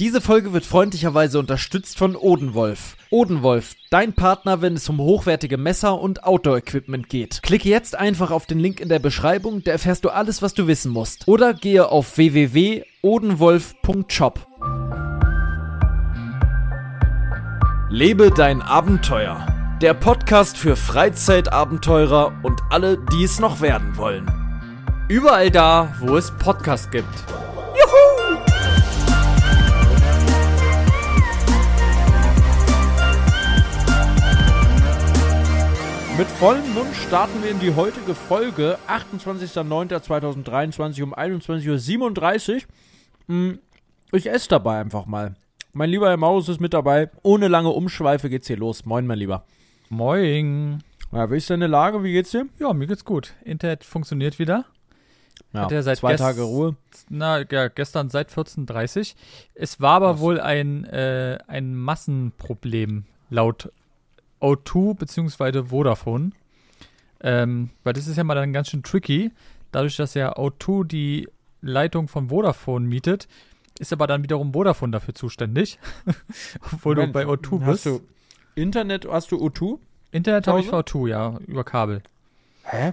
Diese Folge wird freundlicherweise unterstützt von Odenwolf. Odenwolf, dein Partner, wenn es um hochwertige Messer und Outdoor-Equipment geht. Klicke jetzt einfach auf den Link in der Beschreibung, da erfährst du alles, was du wissen musst. Oder gehe auf www.odenwolf.shop. Lebe dein Abenteuer. Der Podcast für Freizeitabenteurer und alle, die es noch werden wollen. Überall da, wo es Podcasts gibt. Mit vollem Mund starten wir in die heutige Folge, 28.09.2023 um 21.37 Uhr. Hm, Ich esse dabei einfach mal. Mein lieber Herr Maus ist mit dabei. Ohne lange Umschweife geht's hier los. Moin, mein Lieber. Moin. Ja, wie ist deine Lage? Wie geht's dir? Ja, mir geht's gut. Internet funktioniert wieder. Ja, Hat er seit zwei Tage Ruhe. Na, ja, gestern seit 14.30 Es war aber Was? wohl ein, äh, ein Massenproblem laut O2 bzw. Vodafone. Ähm, weil das ist ja mal dann ganz schön tricky. Dadurch, dass ja O2 die Leitung von Vodafone mietet, ist aber dann wiederum Vodafone dafür zuständig. Obwohl Moment, du bei O2 hast bist. Du Internet, hast du U2? Internet habe ich für O2, ja, über Kabel. Hä?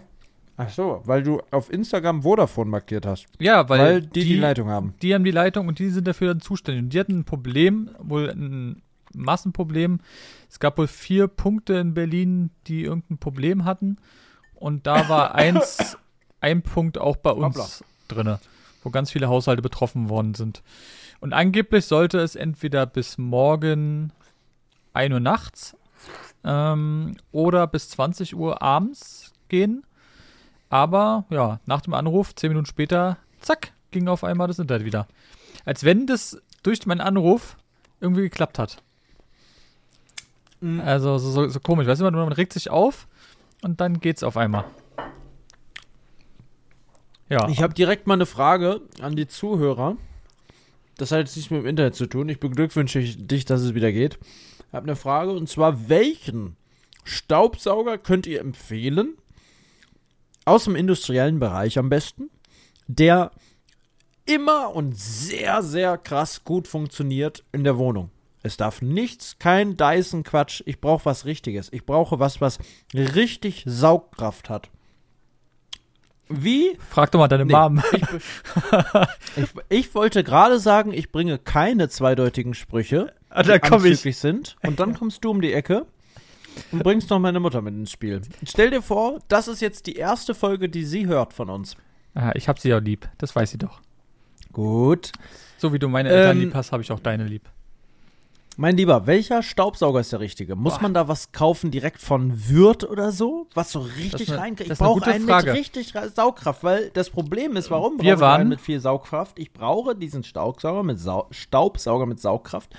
Ach so, weil du auf Instagram Vodafone markiert hast. Ja, weil, Weil, die, die Leitung haben. die haben die Leitung und die sind dafür dann zuständig. Und die hatten ein Problem, wohl ein Massenproblem. Es gab wohl vier Punkte in Berlin, die irgendein Problem hatten. Und da war eins, ein Punkt auch bei uns drinne, wo ganz viele Haushalte betroffen worden sind. Und angeblich sollte es entweder bis morgen 1 Uhr nachts ähm, oder bis 20 Uhr abends gehen. Aber ja, nach dem Anruf, zehn Minuten später, zack, ging auf einmal das Internet wieder. Als wenn das durch meinen Anruf irgendwie geklappt hat. Mhm. Also so, so, so komisch, weißt du, man regt sich auf und dann geht's auf einmal. Ja, Ich habe direkt mal eine Frage an die Zuhörer. Das hat jetzt nichts mit dem Internet zu tun. Ich beglückwünsche dich, dass es wieder geht. Ich habe eine Frage und zwar: Welchen Staubsauger könnt ihr empfehlen? Aus dem industriellen Bereich am besten, der immer und sehr, sehr krass gut funktioniert in der Wohnung. Es darf nichts, kein Dyson-Quatsch. Ich brauche was Richtiges. Ich brauche was, was richtig Saugkraft hat. Wie frag doch mal deine Nee, Mom. Ich, ich, ich wollte gerade sagen, ich bringe keine zweideutigen Sprüche, Ah, die da komm ich. anzüglich sind. Und dann kommst du um die Ecke und bringst noch meine Mutter mit ins Spiel. Stell dir vor, das ist jetzt die erste Folge, die sie hört von uns. Ah, ich hab sie ja lieb, das weiß sie doch. Gut. So wie du meine Eltern Ähm, lieb hast, habe ich auch deine lieb. Mein Lieber, welcher Staubsauger ist der richtige? Muss Boah. man da was kaufen direkt von Wirt oder so? Was so richtig reinkriegt? Ich brauche einen Frage. mit richtig Ra- Saugkraft, weil das Problem ist, warum Wir brauche ich waren- einen mit viel Saugkraft? Ich brauche diesen Staubsauger mit Sau Staubsauger mit Saugkraft,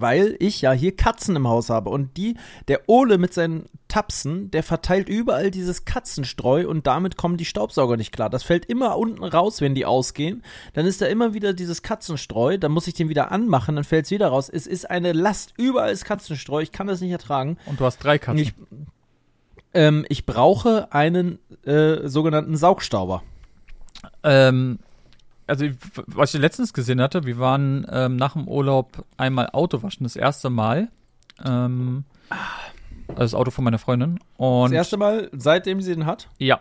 weil ich ja hier Katzen im Haus habe und die, der Ole mit seinen Tapsen, der verteilt überall dieses Katzenstreu und damit kommen die Staubsauger nicht klar. Das fällt immer unten raus, wenn die ausgehen. Dann ist da immer wieder dieses Katzenstreu, dann muss ich den wieder anmachen, dann fällt es wieder raus. Es ist eine Last, überall ist Katzenstreu, ich kann das nicht ertragen. Und du hast drei Katzen. Ich, ähm, ich brauche einen äh, sogenannten Saugstauber. Ähm, also, ich- was ich letztens gesehen hatte, wir waren ähm, nach dem Urlaub einmal Auto waschen, das erste Mal. Ähm, also das Auto von meiner Freundin. Und das erste Mal, seitdem sie den hat. ja,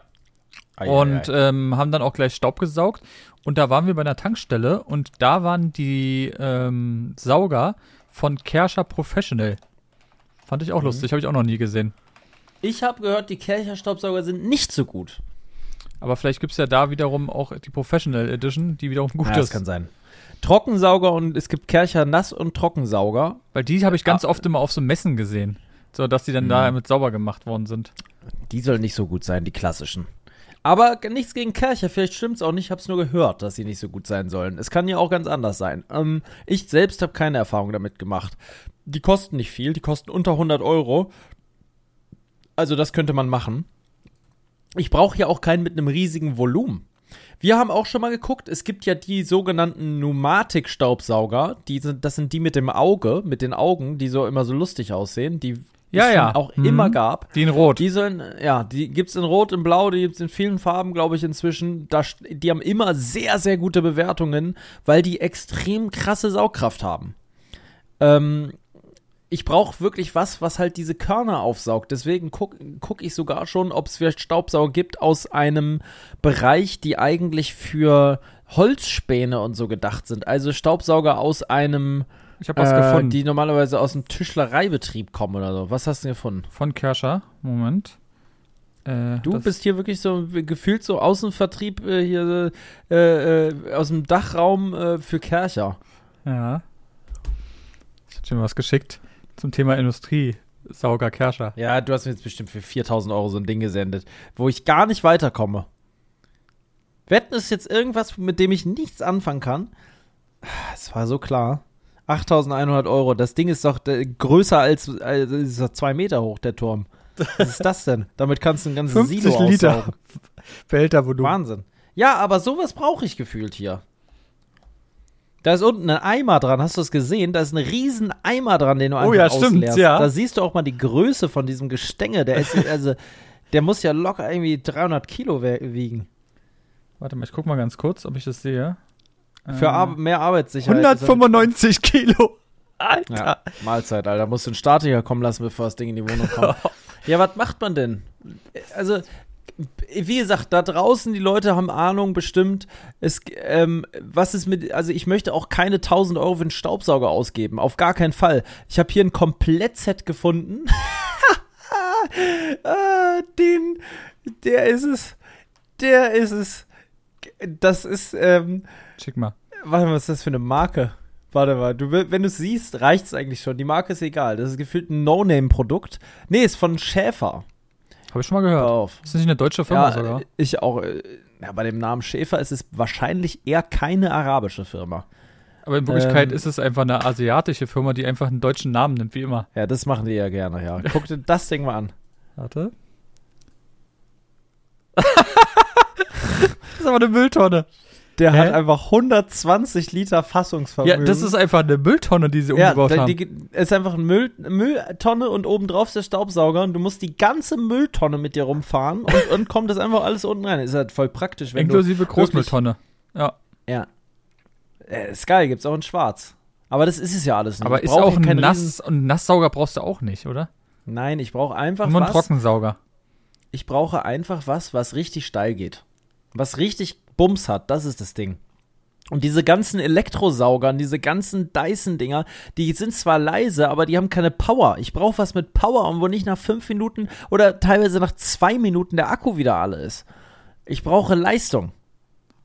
und ähm, haben dann auch gleich Staub gesaugt. Und da waren wir bei einer Tankstelle und da waren die ähm, Sauger von Kerscher Professional. Fand ich auch lustig, habe ich auch noch nie gesehen. ich habe gehört, die Kercher Staubsauger sind nicht so gut. Aber vielleicht gibt es ja da wiederum auch die Professional Edition, die wiederum gut Ja, das ist. kann sein. Trockensauger und es gibt Kercher Nass- und Trockensauger. Weil die habe ich ganz Ah. oft immer auf so Messen gesehen. So, dass die dann Mhm. da mit sauber gemacht worden sind. Die sollen nicht so gut sein, die klassischen. Aber nichts gegen Kercher, vielleicht stimmt's auch nicht, ich habe es nur gehört, dass sie nicht so gut sein sollen. Es kann ja auch ganz anders sein. Ähm, ich selbst habe keine Erfahrung damit gemacht. Die kosten nicht viel, die kosten unter 100 Euro. Also das könnte man machen. Ich brauche ja auch keinen mit einem riesigen Volumen. Wir haben auch schon mal geguckt, es gibt ja die sogenannten Pneumatik-Staubsauger. Die sind, das sind die mit dem Auge, mit den Augen, die so immer so lustig aussehen. Die Ja, es ja. auch Mhm. immer gab. Die in Rot. Die sollen, ja, die gibt's in Rot, in Blau, die gibt's in vielen Farben, glaube ich, inzwischen. Da, die haben immer sehr, sehr gute Bewertungen, weil die extrem krasse Saugkraft haben. Ähm, ich brauche wirklich was, was halt diese Körner aufsaugt. Deswegen gucke guck ich sogar schon, ob es vielleicht Staubsauger gibt aus einem Bereich, die eigentlich für Holzspäne und so gedacht sind. Also Staubsauger aus einem, ich habe was äh, gefunden. die normalerweise aus dem Tischlereibetrieb kommen oder so. Was hast du gefunden? von Kerscher. Moment. Äh, Du bist hier wirklich so gefühlt so Außenvertrieb äh, hier äh, äh, aus dem Dachraum äh, für Kercher. Ja. Ich hab dir mal was geschickt zum Thema Industriesauger Kerscher. Ja, du hast mir jetzt bestimmt für 4000 Euro so ein Ding gesendet, wo ich gar nicht weiterkomme. Wetten ist jetzt irgendwas, mit dem ich nichts anfangen kann. Es war so klar. 8100 Euro. Das Ding ist doch äh, größer als, als ist doch zwei Meter hoch, der Turm. Was ist das denn? Damit kannst du ein ganzes 50 Silo Liter. Behältervolumen. Wahnsinn. Ja, aber sowas brauche ich gefühlt hier. Da ist unten ein Eimer dran, hast du es gesehen? Da ist ein riesen Eimer dran, den du einfach Oh ja, stimmt, ausleerst. ja. Da siehst du auch mal die Größe von diesem Gestänge. Der ist, also, der muss ja locker irgendwie 300 Kilo wiegen. Warte mal, ich guck mal ganz kurz, ob ich das sehe. Für Ähm, Ar mehr Arbeitssicherheit. 195 Kilo. Alter. Ja, Mahlzeit, Alter. Musst du einen Statiker kommen lassen, bevor das Ding in die Wohnung kommt. ja, was macht man denn? Also, wie gesagt, da draußen, die Leute haben Ahnung bestimmt. Es, ähm, was ist mit, also ich möchte auch keine 1000 Euro für einen Staubsauger ausgeben. Auf gar keinen Fall. Ich habe hier ein Komplettset gefunden. ah, den, der ist es. Der ist es. Das ist, ähm, Schick mal. Warte mal, was ist das für eine Marke? Warte mal, du, wenn du es siehst, reicht es eigentlich schon. Die Marke ist egal. Das ist gefühlt ein No-Name-Produkt. Nee, ist von Schäfer. Habe ich schon mal Hör gehört. auf. Ist das nicht eine deutsche Firma Ja, sogar? äh, ich auch. äh, Ja, bei dem Namen Schäfer ist es wahrscheinlich eher keine arabische Firma. Aber in Wirklichkeit ähm, ist es einfach eine asiatische Firma, die einfach einen deutschen Namen nimmt, wie immer. Ja, das machen die ja gerne, ja. Guck dir das Ding mal an. Warte. das ist aber eine Mülltonne. Der Hä? hat einfach 120 Liter Fassungsvermögen. Ja, das ist einfach eine Mülltonne, die sie ja, umgebaut da- haben. die, ist einfach eine Müll, Mülltonne und obendrauf ist der Staubsauger und du musst die ganze Mülltonne mit dir rumfahren und, und kommt das einfach alles unten rein. Ist halt voll praktisch, wenn Inklusive Großmülltonne. Ja. Ja. Äh, ist geil, gibt's auch in schwarz. Aber das ist es ja alles nicht. Aber Ich ist auch ein keinen Nass und Nasssauger brauchst du auch nicht, oder? Nein, ich brauche einfach Nur ein was. Trockensauger. Ich brauche einfach was, was richtig steil geht. Was richtig Bums hat, das ist das Ding. Und diese ganzen Elektrosaugern, diese ganzen Dyson-Dinger, die sind zwar leise, aber die haben keine Power. Ich brauche was mit Power und wo nicht nach fünf Minuten oder teilweise nach zwei Minuten der Akku wieder alle ist. Ich brauche Leistung.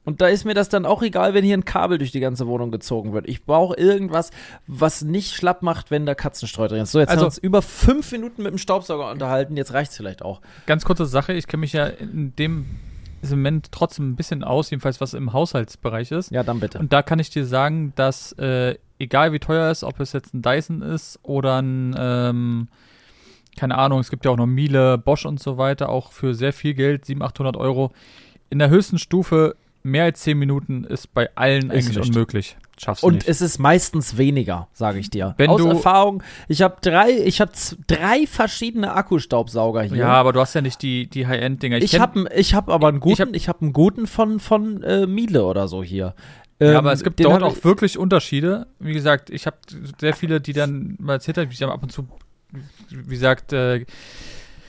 Und da ist mir das dann auch egal, wenn hier ein Kabel durch die ganze Wohnung gezogen wird. Ich brauche irgendwas, was nicht schlapp macht, wenn da Katzenstreu drin ist. So, jetzt Also- haben wir uns über fünf Minuten mit dem Staubsauger unterhalten. Jetzt reicht's vielleicht auch. Ganz kurze Sache, ich kenne mich ja in dem Segment trotzdem ein bisschen aus, jedenfalls was im Haushaltsbereich ist. Ja, dann bitte. Und da kann ich dir sagen, dass äh, egal wie teuer es ist, ob es jetzt ein Dyson ist oder ein, ähm, keine Ahnung, es gibt ja auch noch Miele, Bosch und so weiter, auch für sehr viel Geld, 700, 800 Euro. In der höchsten Stufe mehr als 10 Minuten ist bei allen Ist eigentlich nicht. unmöglich. Schaffst Und nicht. es ist meistens weniger, sage ich dir. Wenn Aus du- Erfahrung, ich habe drei, ich habe drei verschiedene Akkustaubsauger hier. ja, aber du hast ja nicht die, die High-End-Dinger. ich kenn- habe ich hab aber einen guten, Ich hab- ich habe einen guten von von äh, Miele oder so hier. Ja, Ähm, aber es gibt den dort hab auch wirklich Unterschiede. Wie gesagt, ich habe sehr viele, die dann mal erzählt haben, ich habe ab und zu, wie gesagt, äh,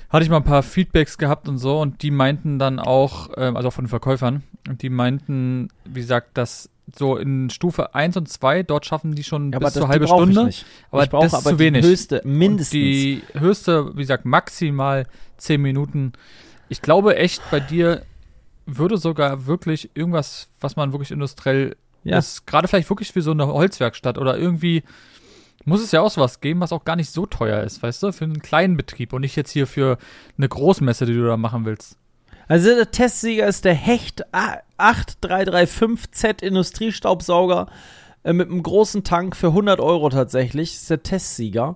hatte ich mal ein paar Feedbacks gehabt und so und die meinten dann auch, ähm, also auch von den Verkäufern, und die meinten, wie gesagt, dass so in Stufe 1 und 2, dort schaffen die schon Ja, bis zur das, halbe die brauch Stunde. Ich. Aber ich brauche das ist aber zu die wenig. höchste, Und mindestens. die höchste, wie gesagt, maximal 10 Minuten. Ich glaube echt, bei dir würde sogar wirklich irgendwas, was man wirklich industriell Ja. ist, gerade vielleicht wirklich für so eine Holzwerkstatt oder irgendwie muss es ja auch sowas geben, was auch gar nicht so teuer ist, weißt du, für einen kleinen Betrieb und nicht jetzt hier für eine Großmesse, die du da machen willst. Also der Testsieger ist der Hecht A- 8335Z Industriestaubsauger äh, mit einem großen Tank für 100 Euro tatsächlich. Ist der Testsieger.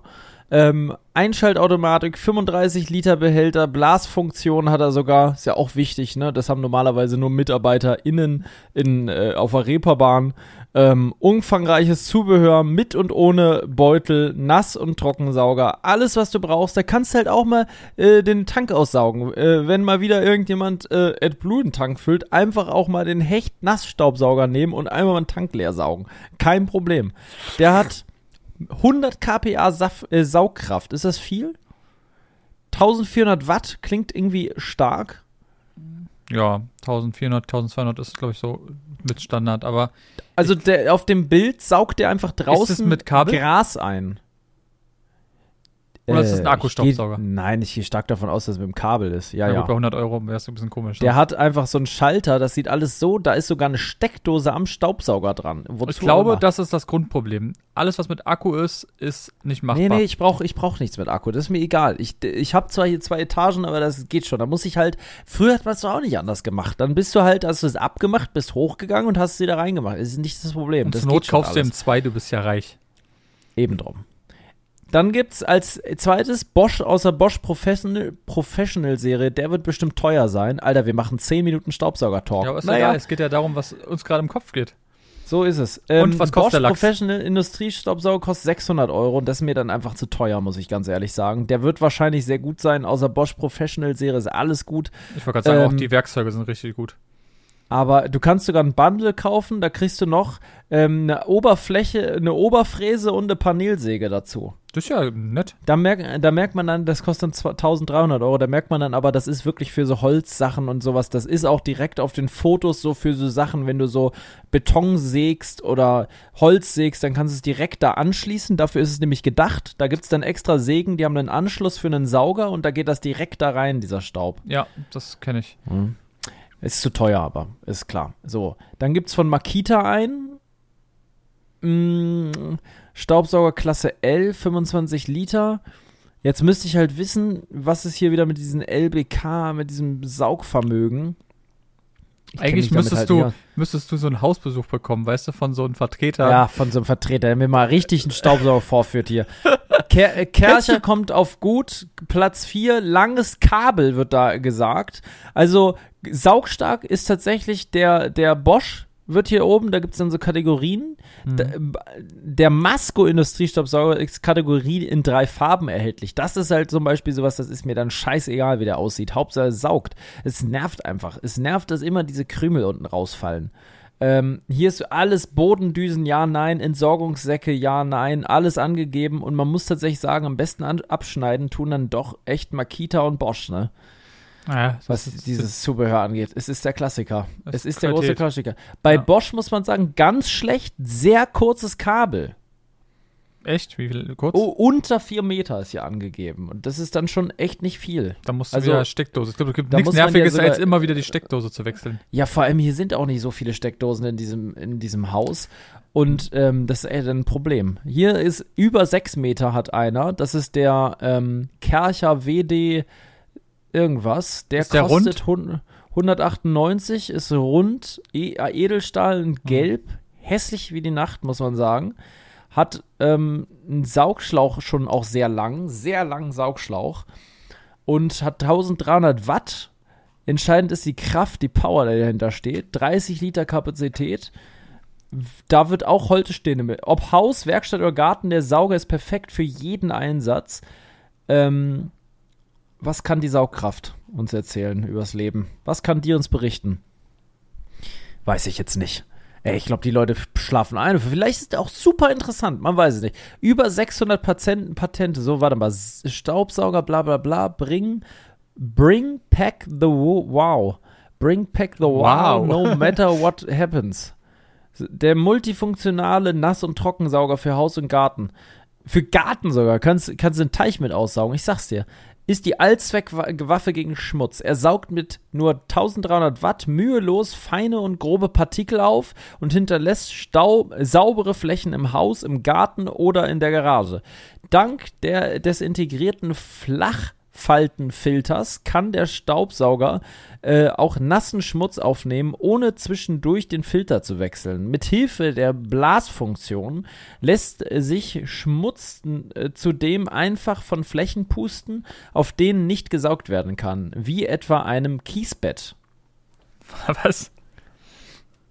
Ähm, Einschaltautomatik, 35 Liter Behälter, Blasfunktion hat er sogar, ist ja auch wichtig, ne? Das haben normalerweise nur MitarbeiterInnen in, äh, auf der Reeperbahn. Ähm, umfangreiches Zubehör mit und ohne Beutel, Nass- und Trockensauger, alles was du brauchst. Da kannst du halt auch mal äh, den Tank aussaugen. Äh, wenn mal wieder irgendjemand äh, AdBlue einen Tank füllt, einfach auch mal den Hecht-Nassstaubsauger nehmen und einmal mal einen Tank leer saugen. Kein Problem. Der hat 100 kPa Saf äh, Saugkraft. Ist das viel? 1400 Watt klingt irgendwie stark. Ja, 1400, 1200 ist, glaube ich, so mit Standard, aber. Also der, auf dem Bild saugt der einfach draußen mit Kabel? Gras ein. Oder ist das ein Äh, Akkustaubsauger? ich geh- Nein, ich gehe stark davon aus, dass es mit dem Kabel ist. Ja, Ja, ja. gut, bei 100 Euro wäre es ein bisschen komisch. Der ne? hat einfach so einen Schalter, das sieht alles so, da ist sogar eine Steckdose am Staubsauger dran. Wozu ich glaube, immer. das ist das Grundproblem. Alles, was mit Akku ist, ist nicht machbar. Nee, nee, ich brauche ich brauch nichts mit Akku. Das ist mir egal. Ich, ich habe zwar hier zwei Etagen, aber das geht schon. Da muss ich halt. Früher hat man es doch auch nicht anders gemacht. Dann bist du halt, hast du es abgemacht, bist hochgegangen und hast es wieder reingemacht. Das ist nicht das Problem. Und das zur Not kaufst du alles. ihm zwei, du bist ja reich. Eben drum. Dann gibt's als zweites Bosch aus der Bosch Professional, Professional Serie. Der wird bestimmt teuer sein. Alter, wir machen 10 Minuten Staubsauger-Talk. Ja, aber ist naja, egal. Es geht ja darum, was uns gerade im Kopf geht. so ist es. Ähm, Und was kostet Bosch der Lachs? Professional Industriestaubsauger kostet 600 Euro und das ist mir dann einfach zu teuer, muss ich ganz ehrlich sagen. Der wird wahrscheinlich sehr gut sein. Außer Bosch Professional Serie ist alles gut. Ich wollte gerade sagen, Ähm, auch die Werkzeuge sind richtig gut. Aber du kannst sogar ein Bundle kaufen, da kriegst du noch ähm, eine Oberfläche, eine Oberfräse und eine Panelsäge dazu. Das ist ja nett. Da, merk, da merkt man dann, das kostet dann 1300 Euro, da merkt man dann aber, das ist wirklich für so Holzsachen und sowas. Das ist auch direkt auf den Fotos so für so Sachen, wenn du so Beton sägst oder Holz sägst, dann kannst du es direkt da anschließen. Dafür ist es nämlich gedacht. Da gibt es dann extra Sägen, die haben einen Anschluss für einen Sauger und da geht das direkt da rein, dieser Staub. Ja, das kenne ich. Ist zu teuer, aber ist klar. So, dann gibt's von Makita ein mm, Staubsauger Klasse L, 25 Liter. Jetzt müsste ich halt wissen, was ist hier wieder mit diesem LBK, mit diesem Saugvermögen. Ich Eigentlich müsstest halt du, müsstest du so einen Hausbesuch bekommen, weißt du, von so einem Vertreter. Ja, von so einem Vertreter, der mir mal richtig einen Staubsauger vorführt hier. Ker äh, Kercher kommt auf gut, Platz 4, langes Kabel wird da gesagt. Also saugstark ist tatsächlich der, der Bosch, wird hier oben, da gibt es dann so Kategorien. Hm. Da, der Masco-Industriestaubsauger ist Kategorie in drei Farben erhältlich. Das ist halt zum Beispiel sowas, das ist mir dann scheißegal, wie der aussieht. Hauptsache es saugt. Es nervt einfach. Es nervt, dass immer diese Krümel unten rausfallen. Ähm, hier ist alles Bodendüsen, ja, nein, Entsorgungssäcke, ja, nein, alles angegeben und man muss tatsächlich sagen, am besten abschneiden tun dann doch echt Makita und Bosch, ne? Ja, Was dieses Zubehör angeht. Es ist der Klassiker. Es ist ist der große Qualität. Klassiker. Bei Ja. Bosch muss man sagen, ganz schlecht, sehr kurzes Kabel. Echt? Wie viel? Kurz? Oh, unter vier Meter ist hier angegeben. Und das ist dann schon echt nicht viel. Da musst du also- wieder Steckdose. Ich glaube, es gibt nichts man ja Nerviges, sogar- als immer wieder die Steckdose zu wechseln. Ja, vor allem hier sind auch nicht so viele Steckdosen in diesem, in diesem Haus. Und ähm, das ist echt ein Problem. Hier ist über sechs Meter hat einer. Das ist der ähm, Kercher WD irgendwas. Der Ist der kostet hun- 198, ist rund, e äh, Edelstahl Hm. in gelb. Hässlich wie die Nacht, muss man sagen. Hat ähm, einen Saugschlauch schon auch sehr lang, sehr langen Saugschlauch. Und hat 1300 Watt. Entscheidend ist die Kraft, die Power, die dahinter steht. 30 Liter Kapazität. Da wird auch Holte stehen. Ob Haus, Werkstatt oder Garten, der Sauger ist perfekt für jeden Einsatz. Ähm, was kann die Saugkraft uns erzählen übers Leben? Was kann die uns berichten? Weiß ich jetzt nicht. Ey, ich glaube, die Leute schlafen ein. Vielleicht ist es auch super interessant, man weiß es nicht. Über 600 Patenten, Patente, so, warte mal, Staubsauger, bla bla bla, bring, bring back the wo- wow. Bring back the wow, Wow. no matter what happens. Der multifunktionale Nass- und Trockensauger für Haus und Garten. Für Garten sogar. Kannst, kannst du einen Teich mit aussaugen. Ich sag's dir. Ist die Allzweckwaffe gegen Schmutz. Er saugt mit nur 1300 Watt mühelos feine und grobe Partikel auf und hinterlässt Stau, saubere Flächen im Haus, im Garten oder in der Garage. Dank der, des integrierten Luftfaltenfilters kann der Staubsauger äh, auch nassen Schmutz aufnehmen, ohne zwischendurch den Filter zu wechseln. Mithilfe der Blasfunktion lässt sich Schmutz äh, zudem einfach von Flächen pusten, auf denen nicht gesaugt werden kann, wie etwa einem Kiesbett. Was?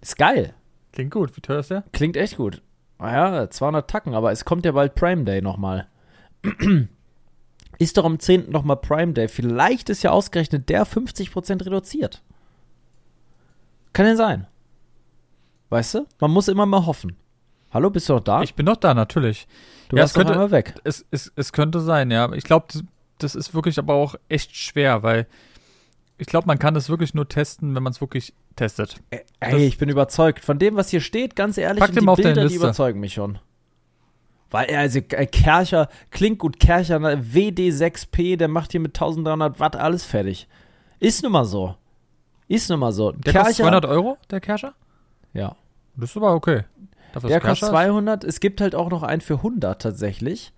Ist geil. Klingt gut. Wie teuer ist der? Klingt echt gut. Naja, 200 Tacken, aber es kommt ja bald Prime Day nochmal. ist doch am 10. nochmal Prime Day. Vielleicht ist ja ausgerechnet der 50% reduziert. Kann ja sein. Weißt du? Man muss immer mal hoffen. Hallo, bist du noch da? Ich bin noch da, natürlich. du ja, warst es könnte- einmal weg. Es, es, es könnte sein, ja. Ich glaube, das, das ist wirklich aber auch echt schwer, weil ich glaube, man kann das wirklich nur testen, wenn man es wirklich testet. Ey, ich bin überzeugt. Von dem, was hier steht, ganz ehrlich, die Bilder, die überzeugen mich schon. Weil, er, also, äh, Kercher, klingt gut, Kercher, ne, WD6P, der macht hier mit 1300 Watt alles fertig. Ist nun mal so. Ist nun mal so. Der kostet 200 Euro, der Kerscher? ja. Das ist aber okay. Dafür Der kostet Kerscher ist- 200. Es gibt halt auch noch einen für 100 tatsächlich.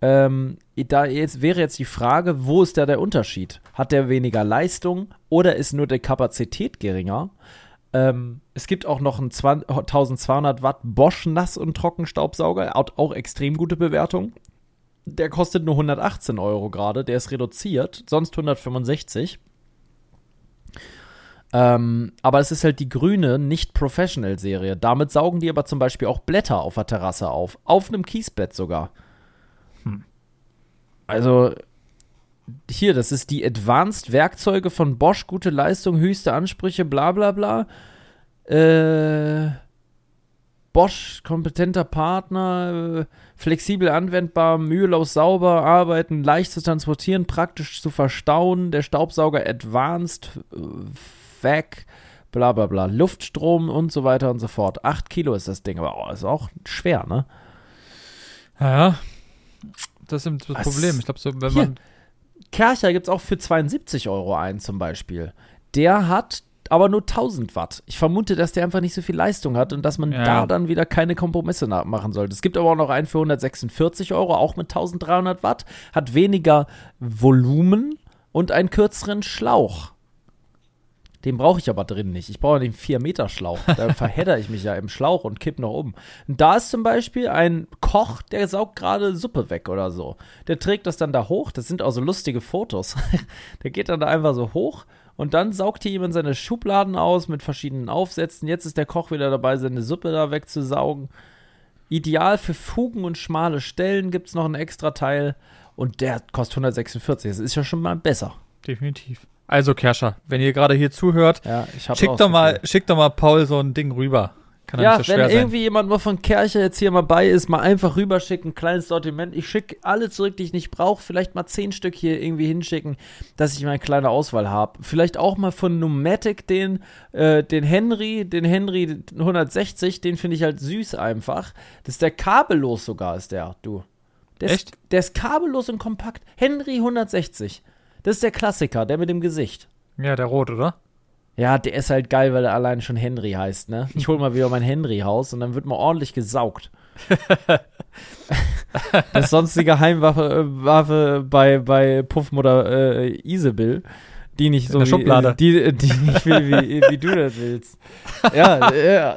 Ähm, da jetzt wäre jetzt die Frage, wo ist da der Unterschied? Hat der weniger Leistung oder ist nur die Kapazität geringer? Ähm, es gibt auch noch einen 20 1200 Watt Bosch Nass- und Trockenstaubsauger, hat auch extrem gute Bewertung. Der kostet nur 118 Euro gerade, der ist reduziert, sonst 165. Ähm, aber es ist halt die grüne Nicht-Professional-Serie. Damit saugen die aber zum Beispiel auch Blätter auf der Terrasse auf. Auf einem Kiesbett sogar. Also, hier, das ist die Advanced Werkzeuge von Bosch, gute Leistung, höchste Ansprüche, bla bla bla. Äh, Bosch, kompetenter Partner, äh, flexibel anwendbar, mühelos sauber arbeiten, leicht zu transportieren, praktisch zu verstauen. Der Staubsauger Advanced äh, Vac, bla bla bla, Luftstrom und so weiter und so fort. 8 Kilo ist das Ding, aber oh, ist auch schwer, ne? Ja, das ist das Was? Problem. Ich glaube, so, wenn Hier. man. Kercher gibt es auch für 72 Euro ein zum Beispiel. Der hat aber nur 1000 Watt. Ich vermute, dass der einfach nicht so viel Leistung hat und dass man Ja. da dann wieder keine Kompromisse machen sollte. Es gibt aber auch noch einen für 146 Euro, auch mit 1300 Watt, hat weniger Volumen und einen kürzeren Schlauch. Den brauche ich aber drin nicht. Ich brauche den 4-Meter-Schlauch. Da verhedder ich mich ja im Schlauch und kipp noch um. Und da ist zum Beispiel ein Koch, der saugt gerade Suppe weg oder so. Der trägt das dann da hoch. Das sind auch so lustige Fotos. der geht dann da einfach so hoch und dann saugt hier jemand seine Schubladen aus mit verschiedenen Aufsätzen. Jetzt ist der Koch wieder dabei, seine Suppe da wegzusaugen. Ideal für Fugen und schmale Stellen gibt es noch ein extra Teil. Und der kostet 146. Das ist ja schon mal besser. Definitiv. Also, Kerscher, wenn ihr gerade hier zuhört, Ja, schickt doch, mal, schickt doch mal Paul so ein Ding rüber. Kann ja nicht so wenn schwer sein. irgendwie jemand mal von Kercher jetzt hier mal bei ist, mal einfach rüberschicken, kleines Sortiment. Ich schicke alle zurück, die ich nicht brauche. Vielleicht mal zehn Stück hier irgendwie hinschicken, dass ich mal eine kleine Auswahl habe. Vielleicht auch mal von Numatic den, äh, den Henry, den Henry 160, den finde ich halt süß einfach. Das ist der kabellos sogar, ist der, du. Der ist, Echt? Der ist kabellos und kompakt. Henry 160. Das ist der Klassiker, der mit dem Gesicht. Ja, der Rot, oder? Ja, der ist halt geil, weil er alleine schon Henry heißt, ne? Ich hol mal wieder mein Henry-Haus und dann wird mal ordentlich gesaugt. das ist sonst die Geheimwaffe äh, Waffe bei, bei Puffmutter äh, Isabel, die nicht so der wie, Schublade. äh, die, die nicht will, wie, wie du das willst. Ja, ja.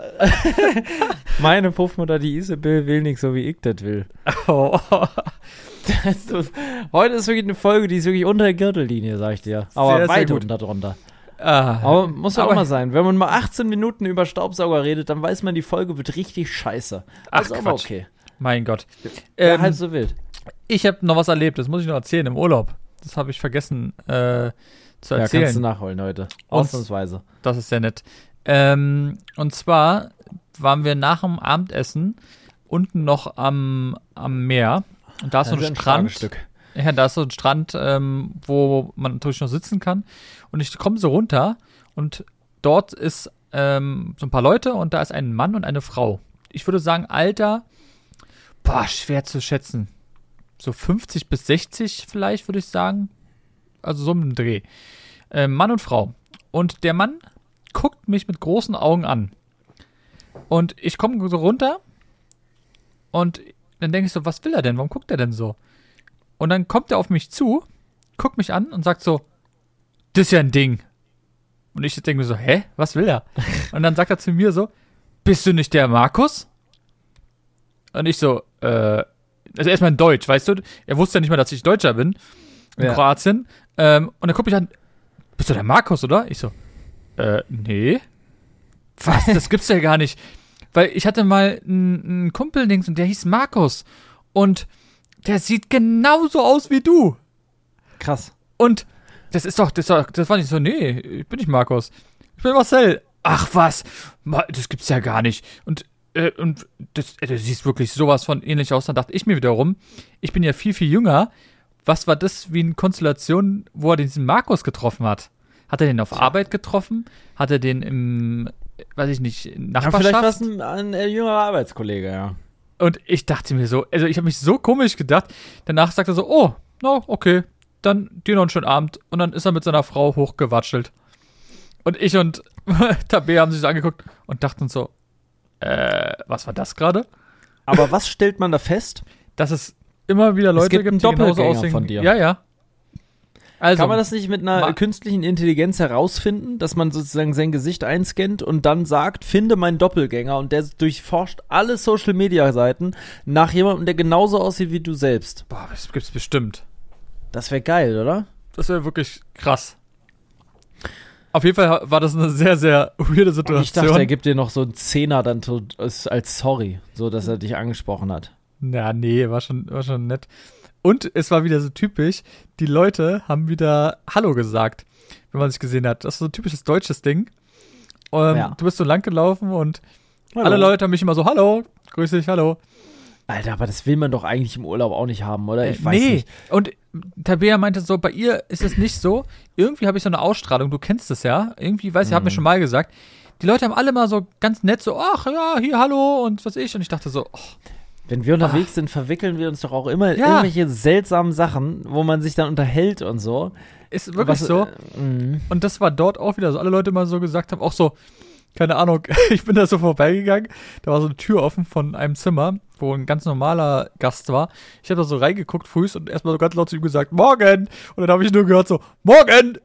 Meine Puffmutter, die Isabel, will nicht so, wie ich das will. Oh, heute ist wirklich eine Folge, die ist wirklich unter der Gürtellinie, sag ich dir. Aber Sehr, sehr weit gut. unter drunter. ah, Aber muss ja auch Aber- mal sein. Wenn man mal 18 Minuten über Staubsauger redet, dann weiß man, die Folge wird richtig scheiße. Ach, ist aber Quatsch. okay. mein Gott. Ja, Ähm, halb so wild. ich habe noch was erlebt, das muss ich noch erzählen im Urlaub. Das habe ich vergessen äh, zu Ja, erzählen. kannst du nachholen heute. Und- Ausnahmsweise. Das ist sehr nett. Ähm, und zwar waren wir nach dem Abendessen unten noch am, am Meer. Und da ist so ein ist Strand. Ja, da ist so ein Strand, ähm, wo man natürlich noch sitzen kann. Und ich komme so runter und dort ist ähm, so ein paar Leute und da ist ein Mann und eine Frau. Ich würde sagen, Alter, boah, schwer zu schätzen. So 50 bis 60 vielleicht, würde ich sagen. Also so im Dreh. Ähm, Mann und Frau. Und der Mann guckt mich mit großen Augen an. Und ich komme so runter und dann denke ich so, was will er denn? Warum guckt er denn so? Und dann kommt er auf mich zu guckt mich an und sagt so, das ist ja ein Ding. Und ich denke mir so, hä, was will er? Und dann sagt er zu mir so, bist du nicht der Markus? Und ich so, äh, also erstmal in Deutsch, weißt du? Er wusste ja nicht mal, dass ich Deutscher bin in Ja. Kroatien. Ähm, und dann guckt mich an, bist du der Markus, oder? Ich so, äh, nee. Was? Das gibt's ja gar nicht. Weil ich hatte mal einen, einen Kumpel-Dings und der hieß Markus. Und der sieht genauso aus wie du. Krass. Und das ist doch, das, das war nicht so, nee, ich bin nicht Markus. Ich bin Marcel. Ach was, das gibt's ja gar nicht. Und, äh, und das, äh, du siehst wirklich sowas von ähnlich aus. Dann dachte ich mir wiederum, ich bin ja viel, viel jünger. Was war das wie eine Konstellation, wo er diesen Markus getroffen hat? Hat er den auf Arbeit getroffen? Hat er den im, weiß ich nicht, in Ja, vielleicht war Nachbarschaft? es ein, ein äh, jüngerer Arbeitskollege, ja. Und ich dachte mir so, also ich habe mich so komisch gedacht. Danach sagte er so, oh, no, okay, dann dir noch einen schönen Abend. Und dann ist er mit seiner Frau hochgewatschelt. Und ich und Tabea haben sich so angeguckt und dachten so, äh, was war das gerade? Aber was stellt man da fest? Dass es immer wieder Leute gibt einen gibt, die genauso aussehen. von dir. Ja, ja. Also, Kann man das nicht mit einer künstlichen Intelligenz herausfinden, dass man sozusagen sein Gesicht einscannt und dann sagt, finde meinen Doppelgänger und der durchforscht alle Social Media Seiten nach jemandem, der genauso aussieht wie du selbst. boah, das gibt's bestimmt. Das wäre geil, oder? Das wäre wirklich krass. Auf jeden Fall war das eine sehr, sehr weirde Und Situation. ich dachte, er gibt dir noch so einen Zehner dann als Sorry, so dass er dich angesprochen hat. Na, nee, war schon, war schon nett. Und es war wieder so typisch, die Leute haben wieder Hallo gesagt, wenn man sich gesehen hat. Das ist so ein typisches deutsches Ding. Ähm, Ja. Du bist so lang gelaufen und alle Leute haben mich immer so, Hallo, grüß dich, Hallo. Alter, aber das will man doch eigentlich im Urlaub auch nicht haben, oder? Ich Äh, weiß nee. nicht. Und Tabea meinte so, bei ihr ist es nicht so. Irgendwie habe ich so eine Ausstrahlung, du kennst es ja. Irgendwie, weiß ich, Mhm. hab mir schon mal gesagt. Die Leute haben alle mal so ganz nett so, ach ja, hier, hallo und was ich. Und ich dachte so, oh, Wenn wir unterwegs sind, verwickeln wir uns doch auch immer Ja. irgendwelche seltsamen Sachen, wo man sich dann unterhält und so. ist wirklich Was, so. Äh, mh. Und das war dort auch wieder so. Alle Leute mal so gesagt haben, auch so, keine Ahnung, ich bin da so vorbeigegangen. Da war so eine Tür offen von einem Zimmer, wo ein ganz normaler Gast war. Ich habe da so reingeguckt früh und erstmal so ganz laut zu ihm gesagt, morgen. Und dann habe ich nur gehört so, morgen.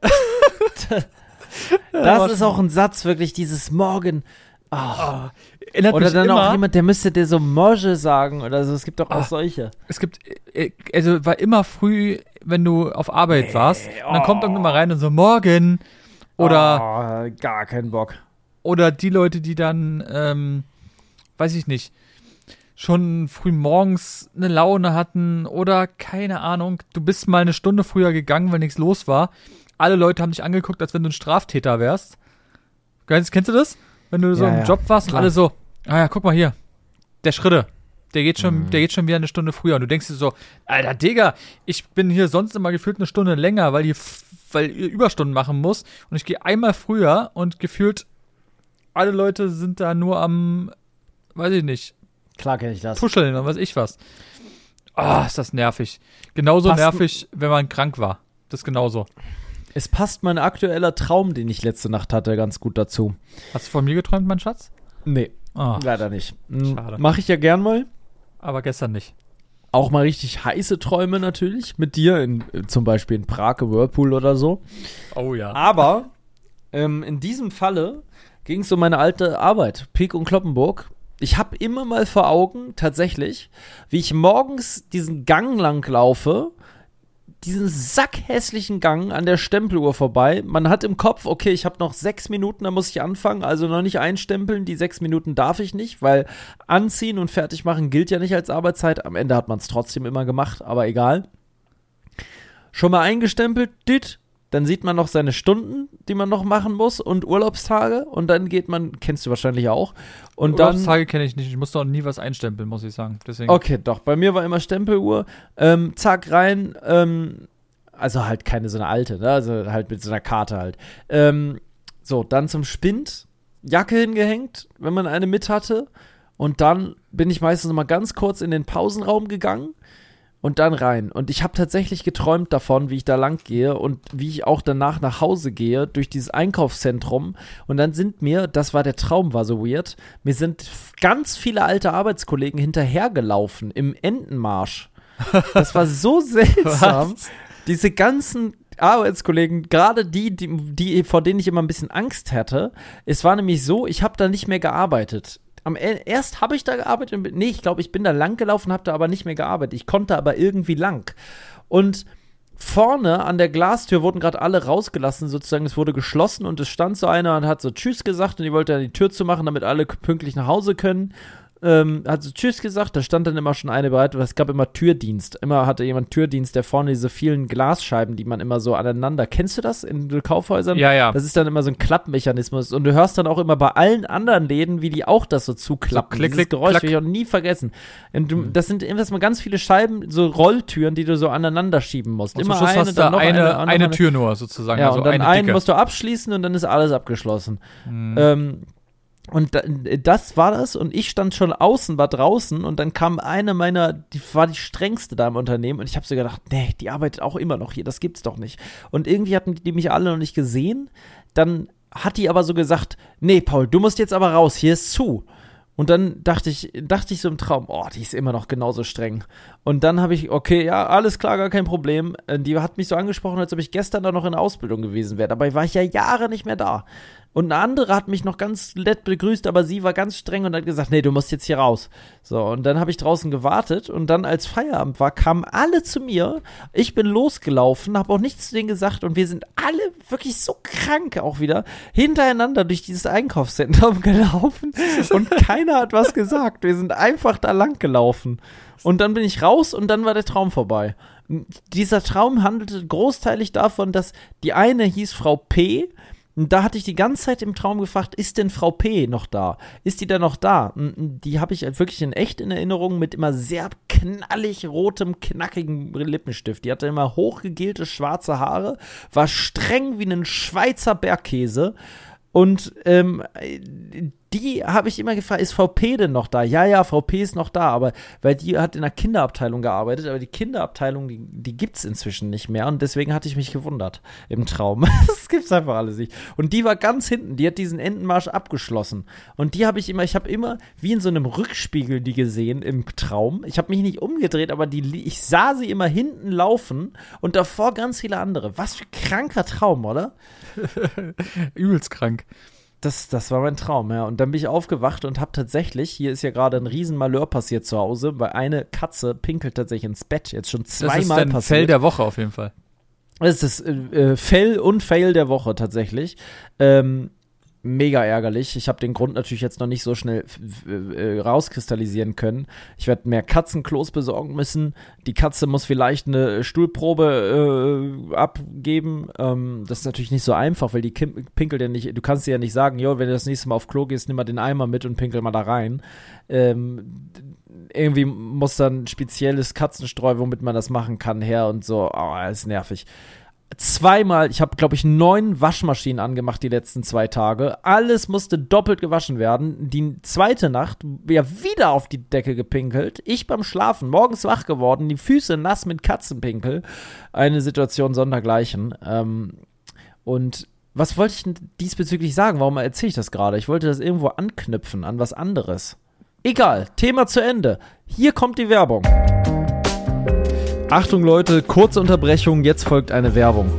das ist auch ein Satz, wirklich, dieses Morgen. Ah. Erinnert Oder mich dann immer, auch jemand, der müsste dir so Morge sagen oder so. Es gibt doch auch Ah. solche. es gibt, äh, also war immer früh, wenn du auf Arbeit warst, und dann kommt irgendjemand mal rein und so, morgen. Oder, Ah, gar keinen Bock. oder die Leute, die dann, ähm, weiß ich nicht, schon früh morgens eine Laune hatten oder keine Ahnung, du bist mal eine Stunde früher gegangen, weil nichts los war. Alle Leute haben dich angeguckt, als wenn du ein Straftäter wärst. Kennst, kennst du das? Wenn du so Ja, im ja, Job warst und alle so, ah ja, guck mal hier, der Schritte. Der geht schon, Mhm. der geht schon wieder eine Stunde früher. Und du denkst dir so, Alter, Digga, ich bin hier sonst immer gefühlt eine Stunde länger, weil ihr, f- weil ihr Überstunden machen muss. Und ich gehe einmal früher und gefühlt alle Leute sind da nur am, weiß ich nicht, Klar kenne ich das. tuscheln und weiß ich was. Ah, ist das nervig. Genauso Passt- nervig, wenn man krank war. Das ist genauso. Es passt mein aktueller Traum, den ich letzte Nacht hatte, ganz gut dazu. Hast du von mir geträumt, mein Schatz? Nee, Ah, leider nicht. Schade. Mache ich ja gern mal. aber gestern nicht. Auch mal richtig heiße Träume natürlich. Mit dir, in, zum Beispiel in Prag, im Whirlpool oder so. Oh ja. Aber ähm, in diesem Falle ging es um meine alte Arbeit, Pik und Kloppenburg. Ich habe immer mal vor Augen, tatsächlich, wie ich morgens diesen Gang lang laufe, diesen sackhässlichen Gang an der Stempeluhr vorbei. Man hat im Kopf, okay, ich habe noch sechs Minuten, da muss ich anfangen, also noch nicht einstempeln. Die sechs Minuten darf ich nicht, weil anziehen und fertig machen gilt ja nicht als Arbeitszeit. Am Ende hat man es trotzdem immer gemacht, aber egal. Schon mal eingestempelt, dit, dann sieht man noch seine Stunden, die man noch machen muss und Urlaubstage und dann geht man, kennst du wahrscheinlich auch. Und Urlaubstage kenne ich nicht. Ich musste auch nie was einstempeln, muss ich sagen. Deswegen. Okay, doch. Bei mir war immer Stempeluhr. Ähm, zack, rein. Ähm, also halt keine so eine alte, ne? Also halt mit so einer Karte halt. Ähm, so, dann zum Spind. Jacke hingehängt, wenn man eine mit hatte. Und dann bin ich meistens mal ganz kurz in den Pausenraum gegangen und dann rein. Und ich habe tatsächlich geträumt davon, wie ich da lang gehe und wie ich auch danach nach Hause gehe durch dieses Einkaufszentrum. Und dann sind mir, das war der Traum, war so weird, mir sind ganz viele alte Arbeitskollegen hinterhergelaufen im Entenmarsch. Das war so seltsam. diese ganzen Arbeitskollegen, gerade die, die, die, vor denen ich immer ein bisschen Angst hatte, es war nämlich so, ich habe da nicht mehr gearbeitet. Am, e- erst habe ich da gearbeitet, nee, ich glaube, ich bin da lang gelaufen, habe da aber nicht mehr gearbeitet. Ich konnte aber irgendwie lang. Und vorne an der Glastür wurden gerade alle rausgelassen, sozusagen, es wurde geschlossen und es stand so einer und hat so Tschüss gesagt und die wollte dann die Tür zumachen, damit alle pünktlich nach Hause können. Ähm, hat so Tschüss gesagt, da stand dann immer schon eine bereit, weil es gab immer Türdienst. Immer hatte jemand Türdienst, der vorne diese vielen Glasscheiben, die man immer so aneinander. Kennst du das in den Kaufhäusern? Ja, ja. Das ist dann immer so ein Klappmechanismus. Und du hörst dann auch immer bei allen anderen Läden, wie die auch das so zuklappen. So klick, Dieses klick, Geräusch klack. will ich auch nie vergessen. Und du, das sind immer ganz viele Scheiben, so Rolltüren, die du so aneinander schieben musst. Und immer zum Schluss eine, hast du dann noch eine, eine, eine, Tür nur sozusagen. Ja, also und dann eine einen musst du abschließen und dann ist alles abgeschlossen. Mhm. Ähm, und da, das war das und ich stand schon außen, war draußen und dann kam eine meiner, die war die strengste da im Unternehmen und ich habe so gedacht, nee, die arbeitet auch immer noch hier, das gibt's doch nicht. Und irgendwie hatten die mich alle noch nicht gesehen. Dann hat die aber so gesagt, nee, Paul, du musst jetzt aber raus, hier ist zu. Und dann dachte ich, dachte ich so im Traum, oh, die ist immer noch genauso streng. Und dann habe ich, okay, ja, alles klar, gar kein Problem. Äh, Die hat mich so angesprochen, als ob ich gestern da noch in der Ausbildung gewesen wäre. Dabei war ich ja Jahre nicht mehr da. Und eine andere hat mich noch ganz nett begrüßt, aber sie war ganz streng und hat gesagt, nee, du musst jetzt hier raus. So, und dann habe ich draußen gewartet und dann, als Feierabend war, kamen alle zu mir. Ich bin losgelaufen, habe auch nichts zu denen gesagt und wir sind alle wirklich so krank auch wieder hintereinander durch dieses Einkaufszentrum gelaufen und keiner hat was gesagt. Wir sind einfach da lang gelaufen. Und dann bin ich raus und dann war der Traum vorbei. Dieser Traum handelte großteilig davon, dass die eine hieß Frau P. Und da hatte ich die ganze Zeit im Traum gefragt, ist denn Frau P noch da? Ist die denn noch da? Und Die habe ich wirklich in echt in Erinnerung mit immer sehr knallig rotem, knackigen Lippenstift. Die hatte immer hochgegelte schwarze Haare, war streng wie ein Schweizer Bergkäse. Und ähm, die habe ich immer gefragt, ist VP denn noch da? Ja, ja, VP ist noch da, aber weil die hat in der Kinderabteilung gearbeitet, aber die Kinderabteilung, die, die gibt es inzwischen nicht mehr und deswegen hatte ich mich gewundert im Traum. das gibt's einfach alles nicht. Und die war ganz hinten, die hat diesen Entenmarsch abgeschlossen. Und die habe ich immer, ich habe immer wie in so einem Rückspiegel die gesehen im Traum. Ich habe mich nicht umgedreht, aber die, ich sah sie immer hinten laufen und davor ganz viele andere. Was für kranker Traum, oder? Übelst krank. Das, das war mein Traum, ja. Und dann bin ich aufgewacht und habe tatsächlich, hier ist ja gerade ein Riesenmalheur passiert zu Hause, weil eine Katze pinkelt tatsächlich ins Bett. Jetzt schon Das ist zweimal dein passiert. Fell der Woche auf jeden Fall. Das ist das äh, äh, Fell und Fail der Woche tatsächlich. Ähm, mega ärgerlich. Ich habe den Grund natürlich jetzt noch nicht so schnell äh, rauskristallisieren können. Ich werde mehr Katzenklos besorgen müssen. Die Katze muss vielleicht eine Stuhlprobe äh, abgeben. Ähm, das ist natürlich nicht so einfach, weil die kim- pinkelt ja nicht. Du kannst dir ja nicht sagen, jo, wenn du das nächste Mal auf Klo gehst, nimm mal den Eimer mit und pinkel mal da rein. Ähm, irgendwie muss dann spezielles Katzenstreu, womit man das machen kann, her und so. Oh, das ist nervig zweimal, ich habe glaube ich neun Waschmaschinen angemacht die letzten zwei Tage. Alles musste doppelt gewaschen werden. Die zweite Nacht ja wieder auf die Decke gepinkelt. Ich beim Schlafen, morgens wach geworden, die Füße nass mit Katzenpinkel. Eine Situation sondergleichen. Ähm, und was wollte ich diesbezüglich sagen? Warum erzähle ich das gerade? Ich wollte das irgendwo anknüpfen an was anderes. Egal, Thema zu Ende. Hier kommt die Werbung. Achtung Leute, kurze Unterbrechung, jetzt folgt eine Werbung.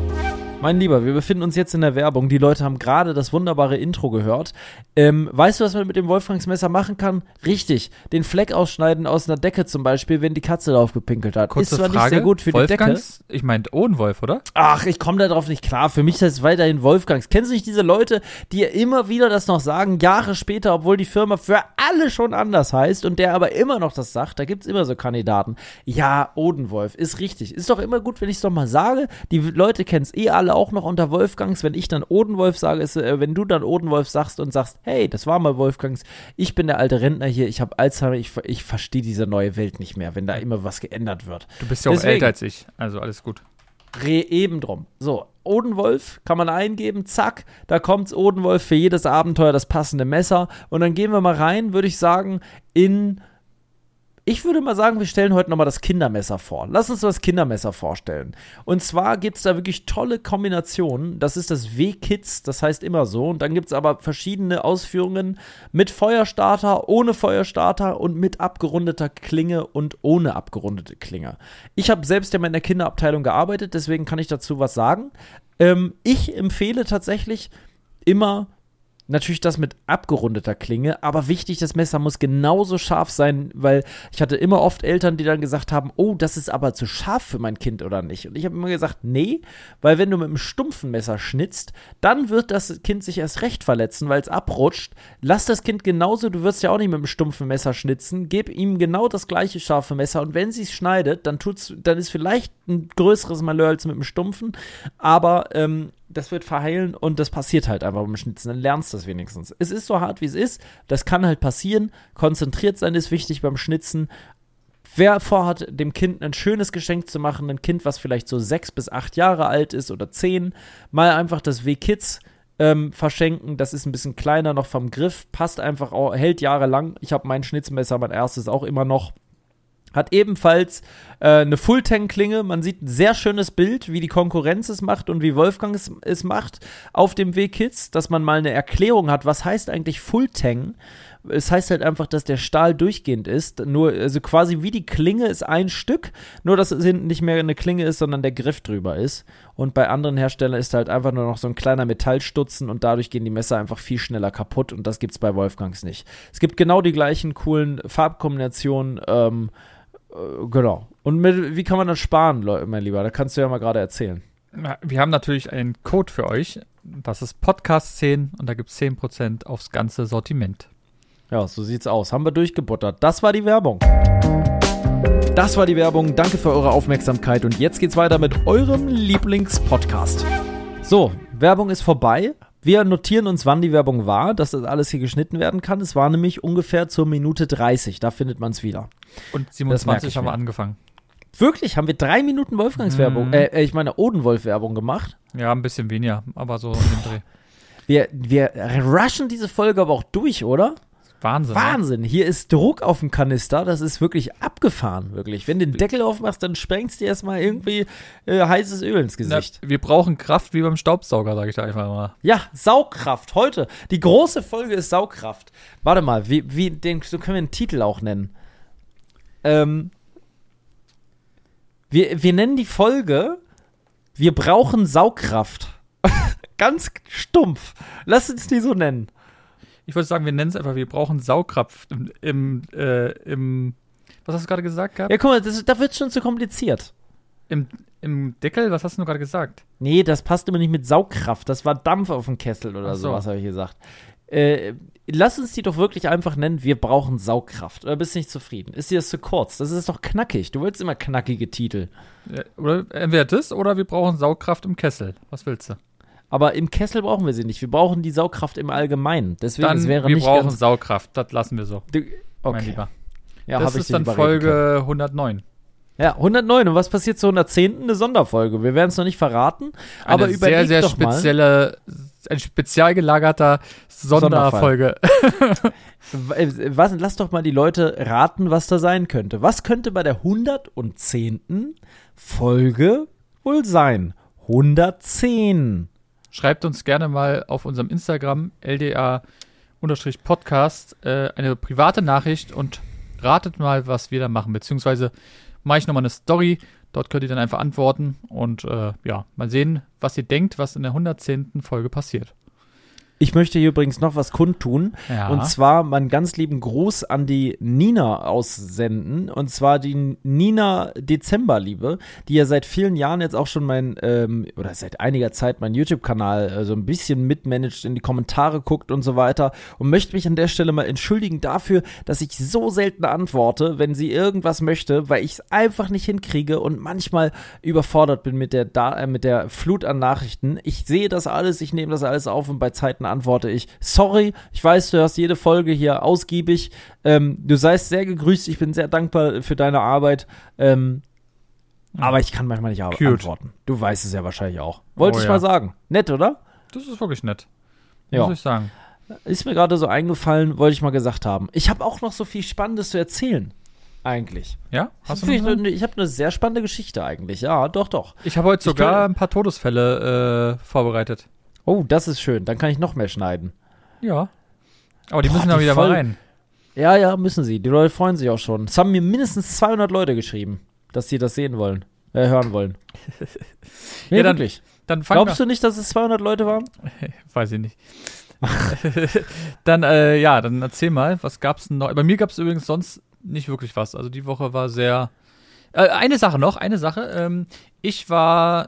Mein Lieber, wir befinden uns jetzt in der Werbung. Die Leute haben gerade das wunderbare Intro gehört. Ähm, weißt du, was man mit dem Wolfgangsmesser machen kann? Richtig, den Fleck ausschneiden aus einer Decke zum Beispiel, wenn die Katze drauf gepinkelt hat. Kurze ist zwar Frage. nicht sehr gut für die Decke. Wolfgangs, Ich meinte Odenwolf, oder? Ach, ich komme darauf nicht klar. Für mich ist es weiterhin Wolfgangs. Kennst du nicht diese Leute, die immer wieder das noch sagen, Jahre später, obwohl die Firma für alle schon anders heißt und der aber immer noch das sagt? Da gibt's immer so Kandidaten. Ja, Odenwolf, ist richtig. Ist doch immer gut, wenn ich es doch mal sage. Die Leute kennen es eh alle auch noch unter Wolfgangs. Wenn ich dann Odenwolf sage, ist, äh, wenn du dann Odenwolf sagst und sagst, hey, das war mal Wolfgangs, ich bin der alte Rentner hier, ich habe Alzheimer, ich, ich verstehe diese neue Welt nicht mehr, wenn da immer was geändert wird. Du bist ja auch Deswegen. älter als ich, also alles gut. Re eben drum. So, Odenwolf kann man eingeben, zack, da kommt's Odenwolf für jedes Abenteuer das passende Messer. Und dann gehen wir mal rein, würde ich sagen, in ich würde mal sagen, wir stellen heute nochmal das Kindermesser vor. Lass uns das Kindermesser vorstellen. Und zwar gibt es da wirklich tolle Kombinationen. Das ist das W-Kids, das heißt immer so. Und dann gibt es aber verschiedene Ausführungen mit Feuerstarter, ohne Feuerstarter und mit abgerundeter Klinge und ohne abgerundete Klinge. Ich habe selbst ja mal in der Kinderabteilung gearbeitet, deswegen kann ich dazu was sagen. Ähm, ich empfehle tatsächlich immer Natürlich das mit abgerundeter Klinge, aber wichtig, das Messer muss genauso scharf sein, weil ich hatte immer oft Eltern, die dann gesagt haben, oh, das ist aber zu scharf für mein Kind oder nicht. Und ich habe immer gesagt, nee, weil wenn du mit einem stumpfen Messer schnitzt, dann wird das Kind sich erst recht verletzen, weil es abrutscht. Lass das Kind genauso, du wirst ja auch nicht mit einem stumpfen Messer schnitzen, gib ihm genau das gleiche scharfe Messer und wenn sie es schneidet, dann tut's, dann ist vielleicht ein größeres Malheur als mit einem stumpfen, aber ähm, das wird verheilen und das passiert halt einfach beim Schnitzen. Dann lernst du das wenigstens. Es ist so hart, wie es ist. Das kann halt passieren. Konzentriert sein ist wichtig beim Schnitzen. Wer vorhat, dem Kind ein schönes Geschenk zu machen, ein Kind, was vielleicht so sechs bis acht Jahre alt ist oder zehn, mal einfach das W-Kids ähm, verschenken. Das ist ein bisschen kleiner noch vom Griff, passt einfach auch, hält jahrelang. Ich habe mein Schnitzmesser, mein erstes auch immer noch. Hat ebenfalls äh, eine Full-Tank-Klinge. Man sieht ein sehr schönes Bild, wie die Konkurrenz es macht und wie Wolfgang es, es macht auf dem W-Kids, dass man mal eine Erklärung hat, was heißt eigentlich Full-Tank. Es heißt halt einfach, dass der Stahl durchgehend ist. Nur, also quasi wie die Klinge ist ein Stück, nur dass es hinten nicht mehr eine Klinge ist, sondern der Griff drüber ist. Und bei anderen Herstellern ist halt einfach nur noch so ein kleiner Metallstutzen und dadurch gehen die Messer einfach viel schneller kaputt und das gibt es bei Wolfgangs nicht. Es gibt genau die gleichen coolen Farbkombinationen, ähm, äh, genau. Und mit, wie kann man das sparen, Leute, mein Lieber? Da kannst du ja mal gerade erzählen. Wir haben natürlich einen Code für euch. Das ist Podcast 10 und da gibt es 10% aufs ganze Sortiment. Ja, so sieht's aus. Haben wir durchgebuttert. Das war die Werbung. Das war die Werbung. Danke für eure Aufmerksamkeit und jetzt geht's weiter mit eurem Lieblingspodcast. So, Werbung ist vorbei. Wir notieren uns, wann die Werbung war, dass das alles hier geschnitten werden kann. Es war nämlich ungefähr zur Minute 30. Da findet man es wieder. Und 27 haben wir angefangen. Wirklich? Haben wir drei Minuten Wolfgangs-Werbung, mhm. äh, ich meine Odenwolf-Werbung gemacht? Ja, ein bisschen weniger, aber so in dem Dreh. Wir, wir rushen diese Folge aber auch durch, oder? Wahnsinn. Wahnsinn. Hier ist Druck auf dem Kanister. Das ist wirklich abgefahren, wirklich. Wenn du den Deckel aufmachst, dann sprengst du erstmal irgendwie äh, heißes Öl ins Gesicht. Na, wir brauchen Kraft wie beim Staubsauger, sage ich da einfach mal. Ja, Saugkraft. Heute. Die große Folge ist Saugkraft. Warte mal, wie, wie den, so können wir den Titel auch nennen. Ähm, wir, wir nennen die Folge Wir brauchen Saugkraft. Ganz stumpf. Lass uns die so nennen ich würde sagen, wir nennen es einfach, wir brauchen Saugkraft im, im, äh, im was hast du gerade gesagt gehabt? Ja, guck mal, das, da wird schon zu kompliziert. Im, Im Deckel, was hast du gerade gesagt? Nee, das passt immer nicht mit Saugkraft. Das war Dampf auf dem Kessel oder so. sowas, habe ich gesagt. Äh, lass uns die doch wirklich einfach nennen, wir brauchen Saugkraft. Oder bist du nicht zufrieden? Ist dir das zu kurz? Das ist doch knackig. Du willst immer knackige Titel. Ja, oder entweder das oder wir brauchen Saugkraft im Kessel. Was willst du? Aber im Kessel brauchen wir sie nicht. Wir brauchen die Saugkraft im Allgemeinen. Deswegen dann, es wäre wir nicht brauchen Saugkraft. Das lassen wir so. Du, okay. Ja, das ist dann Folge 109. Ja, 109. Und was passiert zur 110? Eine Sonderfolge. Wir werden es noch nicht verraten. Eine aber sehr, sehr spezielle, ein spezial gelagerter Sonderfolge. was, lass doch mal die Leute raten, was da sein könnte. Was könnte bei der 110. Folge wohl sein? 110. Schreibt uns gerne mal auf unserem Instagram LDA-Podcast äh, eine private Nachricht und ratet mal, was wir da machen. Beziehungsweise mache ich nochmal eine Story. Dort könnt ihr dann einfach antworten und äh, ja, mal sehen, was ihr denkt, was in der 110. Folge passiert. Ich möchte hier übrigens noch was kundtun. Ja. Und zwar meinen ganz lieben Gruß an die Nina aussenden. Und zwar die Nina Dezemberliebe, die ja seit vielen Jahren jetzt auch schon mein, ähm, oder seit einiger Zeit meinen YouTube-Kanal äh, so ein bisschen mitmanagt, in die Kommentare guckt und so weiter. Und möchte mich an der Stelle mal entschuldigen dafür, dass ich so selten antworte, wenn sie irgendwas möchte, weil ich es einfach nicht hinkriege und manchmal überfordert bin mit der, da äh, mit der Flut an Nachrichten. Ich sehe das alles, ich nehme das alles auf und bei Zeiten antworte ich, sorry, ich weiß, du hast jede Folge hier ausgiebig. Ähm, du seist sehr gegrüßt, ich bin sehr dankbar für deine Arbeit. Ähm, aber ich kann manchmal nicht Cute. antworten. Du weißt es ja wahrscheinlich auch. Wollte oh, ich ja. mal sagen. Nett, oder? Das ist wirklich nett. Ja. Muss ich sagen. Ist mir gerade so eingefallen, wollte ich mal gesagt haben. Ich habe auch noch so viel Spannendes zu erzählen. Eigentlich. Ja? Hast du ich eine, ich habe eine sehr spannende Geschichte eigentlich. Ja, doch, doch. Ich habe heute sogar ein paar Todesfälle äh, vorbereitet. Oh, das ist schön. Dann kann ich noch mehr schneiden. Ja. Aber die Boah, müssen da wieder voll, mal rein. Ja, ja, müssen sie. Die Leute freuen sich auch schon. Es haben mir mindestens 200 Leute geschrieben, dass sie das sehen wollen, äh, hören wollen. nee, ja, dann, wirklich. Dann Glaubst du nicht, dass es 200 Leute waren? Weiß ich nicht. dann, äh, ja, dann erzähl mal, was gab's denn noch? Bei mir gab es übrigens sonst nicht wirklich was. Also die Woche war sehr. Äh, eine Sache noch, eine Sache. Ähm, ich war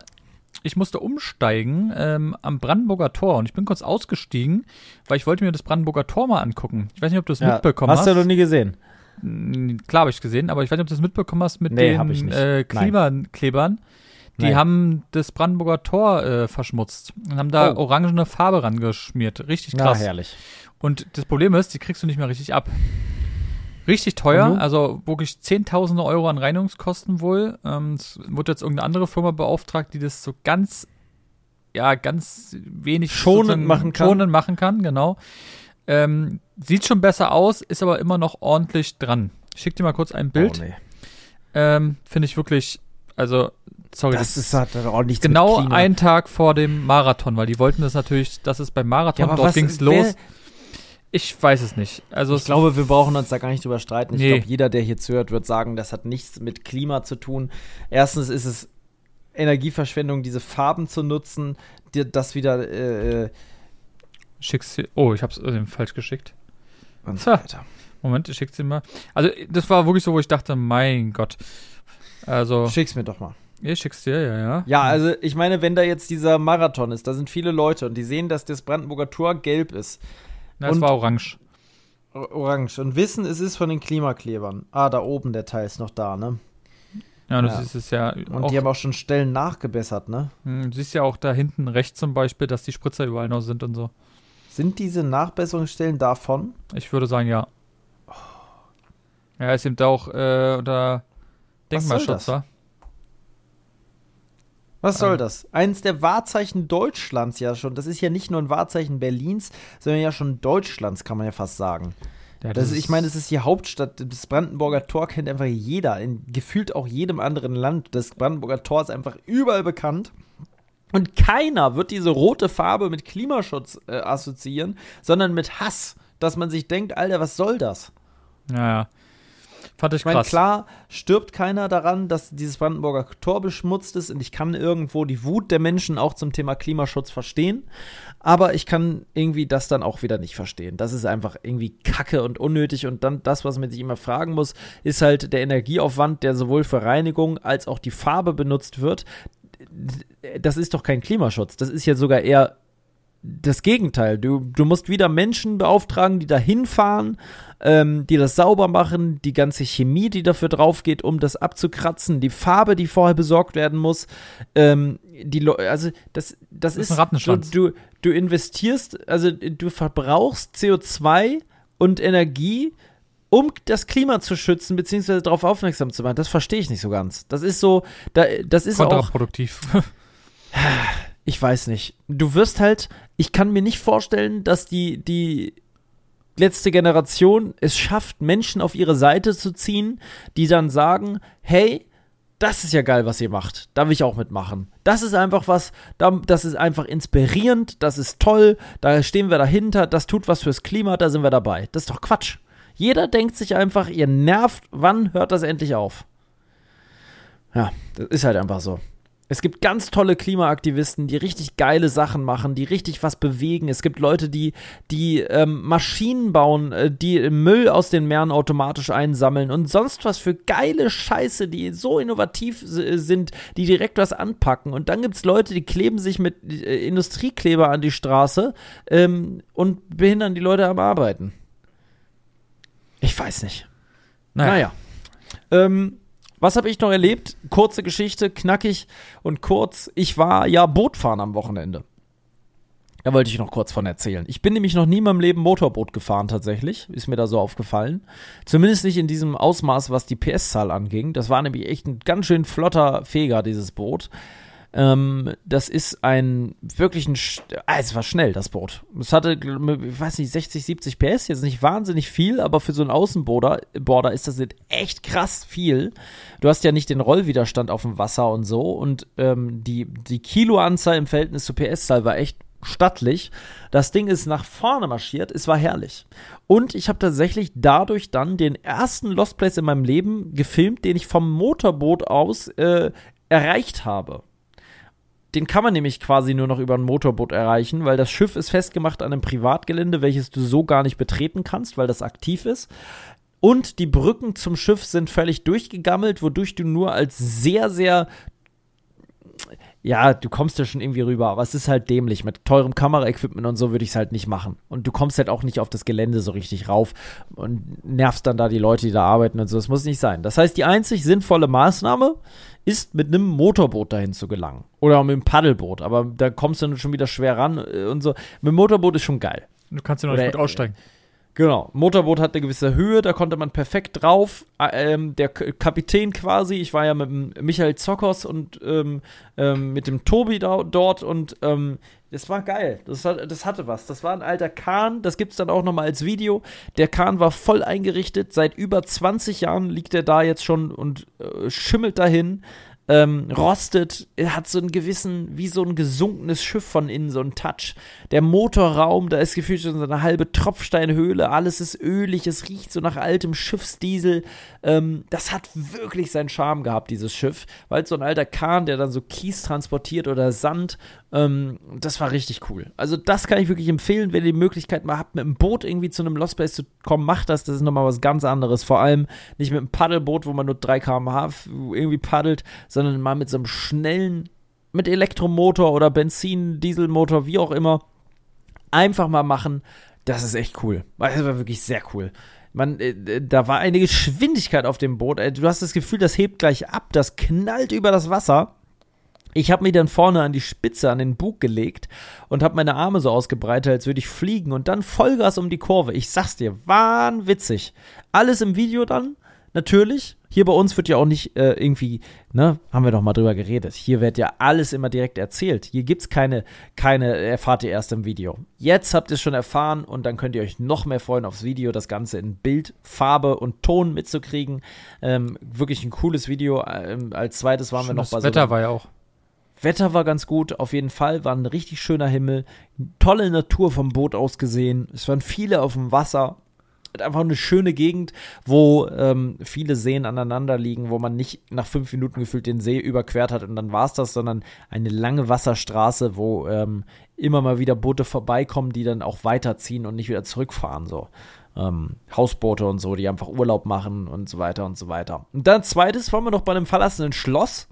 ich musste umsteigen ähm, am Brandenburger Tor und ich bin kurz ausgestiegen, weil ich wollte mir das Brandenburger Tor mal angucken. Ich weiß nicht, ob du es ja, mitbekommen hast. Hast du noch nie gesehen? Klar habe ich gesehen, aber ich weiß nicht, ob du es mitbekommen hast mit nee, den äh, Klimaklebern. Die Nein. haben das Brandenburger Tor äh, verschmutzt und haben da oh. orangene Farbe rangeschmiert. Richtig krass. Na, herrlich. Und das Problem ist, die kriegst du nicht mehr richtig ab. Richtig teuer, also wirklich Zehntausende Euro an Reinigungskosten wohl. Ähm, es wird jetzt irgendeine andere Firma beauftragt, die das so ganz, ja, ganz wenig schonend machen kann. Schonend machen kann, genau. Ähm, sieht schon besser aus, ist aber immer noch ordentlich dran. Ich schick dir mal kurz ein Bild. Oh, nee. ähm, Finde ich wirklich, also, sorry. Das, ist halt nichts Genau einen Tag vor dem Marathon, weil die wollten das natürlich, das ist beim Marathon, ja, dort ging es los. Ich weiß es nicht. Also ich glaube, wir brauchen uns da gar nicht drüber streiten. Ich nee. glaube, jeder, der hier zuhört, wird sagen, das hat nichts mit Klima zu tun. Erstens ist es Energieverschwendung, diese Farben zu nutzen, dir das wieder. Äh, Schickst du. Oh, ich hab's äh, falsch geschickt. Und so weiter. Moment, ich schick's dir mal. Also, das war wirklich so, wo ich dachte, mein Gott. Also. Schick's mir doch mal. Ich schick's dir, ja, ja. Ja, also ich meine, wenn da jetzt dieser Marathon ist, da sind viele Leute und die sehen, dass das Brandenburger Tor gelb ist na, es war orange. Orange. Und wissen, es ist von den Klimaklebern. Ah, da oben der Teil ist noch da, ne? Ja, du ja. siehst es ja. Und die haben auch schon Stellen nachgebessert, ne? Hm, du siehst ja auch da hinten rechts zum Beispiel, dass die Spritzer überall noch sind und so. Sind diese Nachbesserungsstellen davon? Ich würde sagen, ja. Ja, ist eben auch äh, unter Denkmalschutz, wa? Was soll das? Eins der Wahrzeichen Deutschlands ja schon. Das ist ja nicht nur ein Wahrzeichen Berlins, sondern ja schon Deutschlands, kann man ja fast sagen. Ja, das, das ist, ich meine, es ist die Hauptstadt. Das Brandenburger Tor kennt einfach jeder, in gefühlt auch jedem anderen Land. Das Brandenburger Tor ist einfach überall bekannt. Und keiner wird diese rote Farbe mit Klimaschutz äh, assoziieren, sondern mit Hass, dass man sich denkt, Alter, was soll das? Ja, ja. Fand ich, ich meine, klar stirbt keiner daran, dass dieses Brandenburger Tor beschmutzt ist und ich kann irgendwo die Wut der Menschen auch zum Thema Klimaschutz verstehen, aber ich kann irgendwie das dann auch wieder nicht verstehen. Das ist einfach irgendwie kacke und unnötig und dann das, was man sich immer fragen muss, ist halt der Energieaufwand, der sowohl für Reinigung als auch die Farbe benutzt wird. Das ist doch kein Klimaschutz, das ist ja sogar eher das Gegenteil. Du, du musst wieder Menschen beauftragen, die da hinfahren, ähm, die das sauber machen, die ganze Chemie, die dafür drauf geht, um das abzukratzen, die Farbe, die vorher besorgt werden muss. Ähm, die also das, das, das ist, ist du, du, du investierst, also du verbrauchst CO2 und Energie, um das Klima zu schützen, beziehungsweise darauf aufmerksam zu machen. Das verstehe ich nicht so ganz. Das ist so, da, das ist kontraproduktiv. auch ich weiß nicht. Du wirst halt, ich kann mir nicht vorstellen, dass die, die letzte Generation es schafft, Menschen auf ihre Seite zu ziehen, die dann sagen, hey, das ist ja geil, was ihr macht. Da will ich auch mitmachen. Das ist einfach was, das ist einfach inspirierend, das ist toll, da stehen wir dahinter, das tut was fürs Klima, da sind wir dabei. Das ist doch Quatsch. Jeder denkt sich einfach, ihr nervt, wann hört das endlich auf? Ja, das ist halt einfach so. Es gibt ganz tolle Klimaaktivisten, die richtig geile Sachen machen, die richtig was bewegen. Es gibt Leute, die, die ähm, Maschinen bauen, äh, die Müll aus den Meeren automatisch einsammeln und sonst was für geile Scheiße, die so innovativ sind, die direkt was anpacken. Und dann gibt es Leute, die kleben sich mit äh, Industriekleber an die Straße ähm, und behindern die Leute am Arbeiten. Ich weiß nicht. Naja. naja. Ähm, was habe ich noch erlebt? Kurze Geschichte, knackig und kurz. Ich war ja Bootfahren am Wochenende. Da wollte ich noch kurz von erzählen. Ich bin nämlich noch nie in meinem Leben Motorboot gefahren, tatsächlich. Ist mir da so aufgefallen. Zumindest nicht in diesem Ausmaß, was die PS-Zahl anging. Das war nämlich echt ein ganz schön flotter Feger, dieses Boot. Ähm, das ist ein wirklich ein, ah, es war schnell, das Boot. Es hatte, ich weiß nicht, 60, 70 PS, jetzt nicht wahnsinnig viel, aber für so einen Außenborder Border ist das echt krass viel. Du hast ja nicht den Rollwiderstand auf dem Wasser und so und ähm, die, die Kiloanzahl im Verhältnis zur PS-Zahl war echt stattlich. Das Ding ist nach vorne marschiert, es war herrlich. Und ich habe tatsächlich dadurch dann den ersten Lost Place in meinem Leben gefilmt, den ich vom Motorboot aus äh, erreicht habe. Den kann man nämlich quasi nur noch über ein Motorboot erreichen, weil das Schiff ist festgemacht an einem Privatgelände, welches du so gar nicht betreten kannst, weil das aktiv ist. Und die Brücken zum Schiff sind völlig durchgegammelt, wodurch du nur als sehr, sehr ja, du kommst ja schon irgendwie rüber, aber es ist halt dämlich. Mit teurem Kameraequipment und so würde ich es halt nicht machen. Und du kommst halt auch nicht auf das Gelände so richtig rauf und nervst dann da die Leute, die da arbeiten und so. Das muss nicht sein. Das heißt, die einzig sinnvolle Maßnahme ist, mit einem Motorboot dahin zu gelangen. Oder mit einem Paddelboot. Aber da kommst du dann schon wieder schwer ran äh, und so. Mit dem Motorboot ist schon geil. Du kannst ja noch nicht gut aussteigen. Genau, Motorboot hat eine gewisse Höhe, da konnte man perfekt drauf. Ähm, der K Kapitän quasi, ich war ja mit Michael Zockers und ähm, ähm, mit dem Tobi da, dort und ähm, das war geil. Das, hat, das hatte was. Das war ein alter Kahn, das gibt es dann auch nochmal als Video. Der Kahn war voll eingerichtet, seit über 20 Jahren liegt er da jetzt schon und äh, schimmelt dahin ähm, rostet, hat so einen gewissen, wie so ein gesunkenes Schiff von innen, so ein Touch. Der Motorraum, da ist gefühlt schon so eine halbe Tropfsteinhöhle, alles ist ölig, es riecht so nach altem Schiffsdiesel. Ähm, das hat wirklich seinen Charme gehabt, dieses Schiff, weil so ein alter Kahn, der dann so Kies transportiert oder Sand, ähm, das war richtig cool. Also das kann ich wirklich empfehlen, wenn ihr die Möglichkeit mal habt, mit einem Boot irgendwie zu einem Lost Place zu kommen, macht das, das ist nochmal was ganz anderes. Vor allem nicht mit einem Paddelboot, wo man nur 3 km/h irgendwie paddelt, sondern mal mit so einem schnellen, mit Elektromotor oder Benzin, Dieselmotor, wie auch immer, einfach mal machen. Das ist echt cool. Das war wirklich sehr cool. Man, äh, da war eine Geschwindigkeit auf dem Boot. Äh, du hast das Gefühl, das hebt gleich ab, das knallt über das Wasser. Ich habe mich dann vorne an die Spitze, an den Bug gelegt und habe meine Arme so ausgebreitet, als würde ich fliegen und dann Vollgas um die Kurve. Ich sag's dir, wahnwitzig. Alles im Video dann, natürlich. Hier bei uns wird ja auch nicht äh, irgendwie, ne, haben wir doch mal drüber geredet. Hier wird ja alles immer direkt erzählt. Hier gibt's keine, keine, erfahrt ihr erst im Video. Jetzt habt ihr es schon erfahren und dann könnt ihr euch noch mehr freuen aufs Video, das Ganze in Bild, Farbe und Ton mitzukriegen. Ähm, wirklich ein cooles Video. Ähm, als zweites waren Schönes wir noch bei so. Das Wetter war ja auch. Wetter war ganz gut, auf jeden Fall. War ein richtig schöner Himmel. Tolle Natur vom Boot aus gesehen. Es waren viele auf dem Wasser einfach eine schöne Gegend, wo ähm, viele Seen aneinander liegen, wo man nicht nach fünf Minuten gefühlt den See überquert hat und dann war es das, sondern eine lange Wasserstraße, wo ähm, immer mal wieder Boote vorbeikommen, die dann auch weiterziehen und nicht wieder zurückfahren. So. Ähm, Hausboote und so, die einfach Urlaub machen und so weiter und so weiter. Und dann zweites waren wir noch bei einem verlassenen Schloss.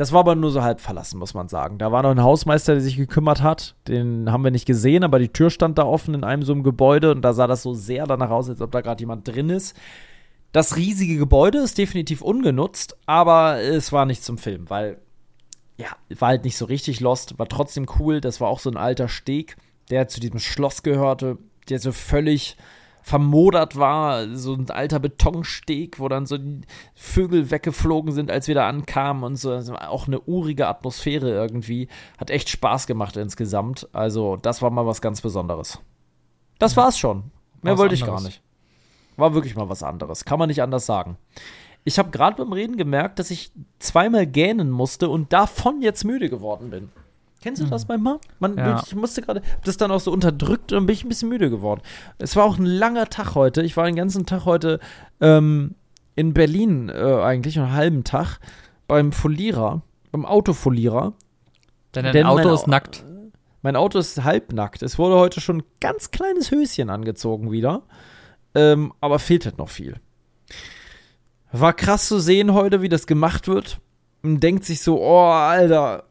Das war aber nur so halb verlassen, muss man sagen. Da war noch ein Hausmeister, der sich gekümmert hat. Den haben wir nicht gesehen, aber die Tür stand da offen in einem so einem Gebäude und da sah das so sehr danach aus, als ob da gerade jemand drin ist. Das riesige Gebäude ist definitiv ungenutzt, aber es war nicht zum Film, weil ja, war halt nicht so richtig lost, war trotzdem cool. Das war auch so ein alter Steg, der zu diesem Schloss gehörte, der so völlig vermodert war, so ein alter Betonsteg, wo dann so Vögel weggeflogen sind, als wir da ankamen und so. Auch eine urige Atmosphäre irgendwie. Hat echt Spaß gemacht insgesamt. Also, das war mal was ganz Besonderes. Das war's schon. Mehr was wollte ich gar nicht. War wirklich mal was anderes. Kann man nicht anders sagen. Ich habe gerade beim Reden gemerkt, dass ich zweimal gähnen musste und davon jetzt müde geworden bin. Kennst du das mhm. manchmal? Man, ja. Ich musste gerade, das dann auch so unterdrückt und bin ich ein bisschen müde geworden. Es war auch ein langer Tag heute. Ich war den ganzen Tag heute ähm, in Berlin äh, eigentlich, einen halben Tag, beim Folierer, beim Autofolierer. Denn dein Auto ist nackt. Mein Auto ist halbnackt. Es wurde heute schon ein ganz kleines Höschen angezogen wieder. Ähm, aber fehlt halt noch viel. War krass zu sehen heute, wie das gemacht wird. Man denkt sich so, oh, Alter,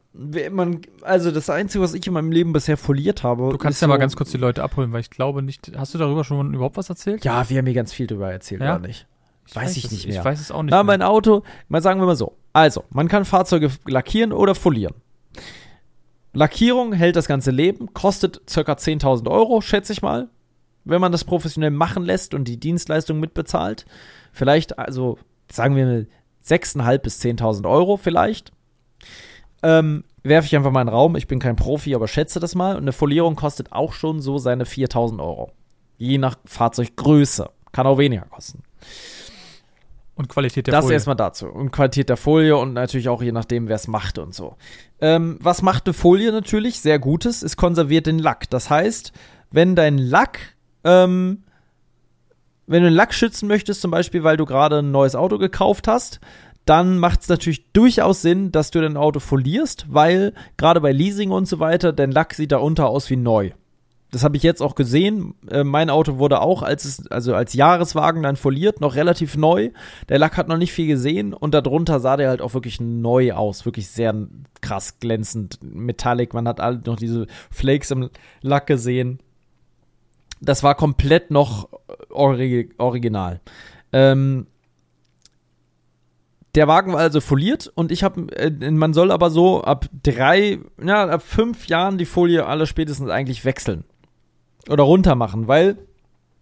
man, also das Einzige, was ich in meinem Leben bisher foliert habe. Du kannst ja so, mal ganz kurz die Leute abholen, weil ich glaube nicht. Hast du darüber schon überhaupt was erzählt? Ja, wir haben mir ganz viel darüber erzählt, ja? oder nicht? Ich weiß, weiß ich nicht mehr. Ich weiß es auch nicht. Na, mehr. mein Auto, mal sagen wir mal so. Also, man kann Fahrzeuge lackieren oder folieren. Lackierung hält das ganze Leben, kostet ca. 10.000 Euro, schätze ich mal, wenn man das professionell machen lässt und die Dienstleistung mitbezahlt. Vielleicht, also sagen wir 6.500 bis 10.000 Euro vielleicht. Ähm, werfe ich einfach mal in den Raum. Ich bin kein Profi, aber schätze das mal. Und eine Folierung kostet auch schon so seine 4000 Euro. Je nach Fahrzeuggröße. Kann auch weniger kosten. Und Qualität der das Folie. erstmal dazu. Und Qualität der Folie und natürlich auch je nachdem, wer es macht und so. Ähm, was macht eine Folie natürlich? Sehr Gutes. Es konserviert den Lack. Das heißt, wenn dein Lack, ähm, wenn du den Lack schützen möchtest, zum Beispiel, weil du gerade ein neues Auto gekauft hast, dann macht es natürlich durchaus Sinn, dass du dein Auto folierst, weil gerade bei Leasing und so weiter, dein Lack sieht da unter aus wie neu. Das habe ich jetzt auch gesehen. Äh, mein Auto wurde auch als es, also als Jahreswagen dann foliert, noch relativ neu. Der Lack hat noch nicht viel gesehen und darunter sah der halt auch wirklich neu aus. Wirklich sehr krass glänzend, metallic. Man hat alle noch diese Flakes im Lack gesehen. Das war komplett noch ori original. Ähm, der Wagen war also foliert und ich habe, äh, man soll aber so ab drei, ja, ab fünf Jahren die Folie alle spätestens eigentlich wechseln oder runter machen, weil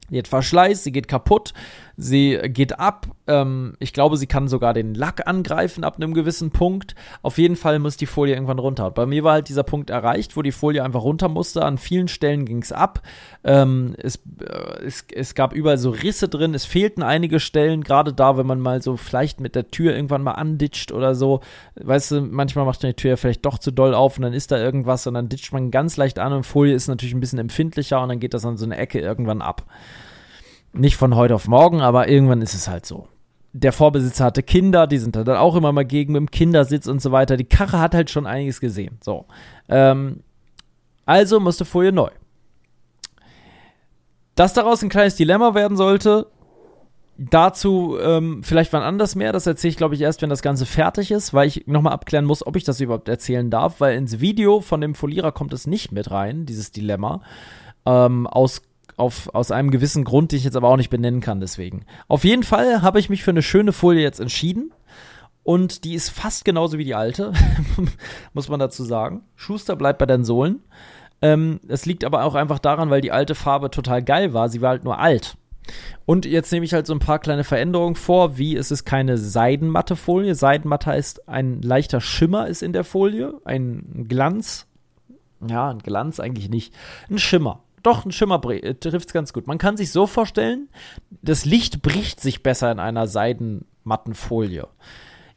die hat Verschleiß, sie geht kaputt, sie geht ab. Ähm, ich glaube, sie kann sogar den Lack angreifen ab einem gewissen Punkt. Auf jeden Fall muss die Folie irgendwann runter. Bei mir war halt dieser Punkt erreicht, wo die Folie einfach runter musste. An vielen Stellen ging es ab. Ähm, es, äh, es, es gab überall so Risse drin. Es fehlten einige Stellen, gerade da, wenn man mal so vielleicht mit der Tür irgendwann mal anditscht oder so. Weißt du, manchmal macht man die Tür vielleicht doch zu doll auf und dann ist da irgendwas und dann ditcht man ganz leicht an und Folie ist natürlich ein bisschen empfindlicher und dann geht das an so eine Ecke irgendwann ab. Nicht von heute auf morgen, aber irgendwann ist es halt so. Der Vorbesitzer hatte Kinder, die sind da dann auch immer mal gegen mit dem Kindersitz und so weiter. Die Karre hat halt schon einiges gesehen. So. Ähm, also musste Folie neu. Dass daraus ein kleines Dilemma werden sollte, dazu ähm, vielleicht wann anders mehr. Das erzähle ich, glaube ich, erst, wenn das Ganze fertig ist, weil ich nochmal abklären muss, ob ich das überhaupt erzählen darf, weil ins Video von dem Folierer kommt es nicht mit rein, dieses Dilemma. Ähm, aus auf, aus einem gewissen Grund, den ich jetzt aber auch nicht benennen kann, deswegen. Auf jeden Fall habe ich mich für eine schöne Folie jetzt entschieden. Und die ist fast genauso wie die alte, muss man dazu sagen. Schuster bleibt bei den Sohlen. Ähm, es liegt aber auch einfach daran, weil die alte Farbe total geil war. Sie war halt nur alt. Und jetzt nehme ich halt so ein paar kleine Veränderungen vor, wie es ist keine seidenmatte Folie. Seidenmatte heißt, ein leichter Schimmer ist in der Folie, ein Glanz. Ja, ein Glanz eigentlich nicht. Ein Schimmer. Doch, ein Schimmer äh, trifft es ganz gut. Man kann sich so vorstellen, das Licht bricht sich besser in einer seidenmatten Folie.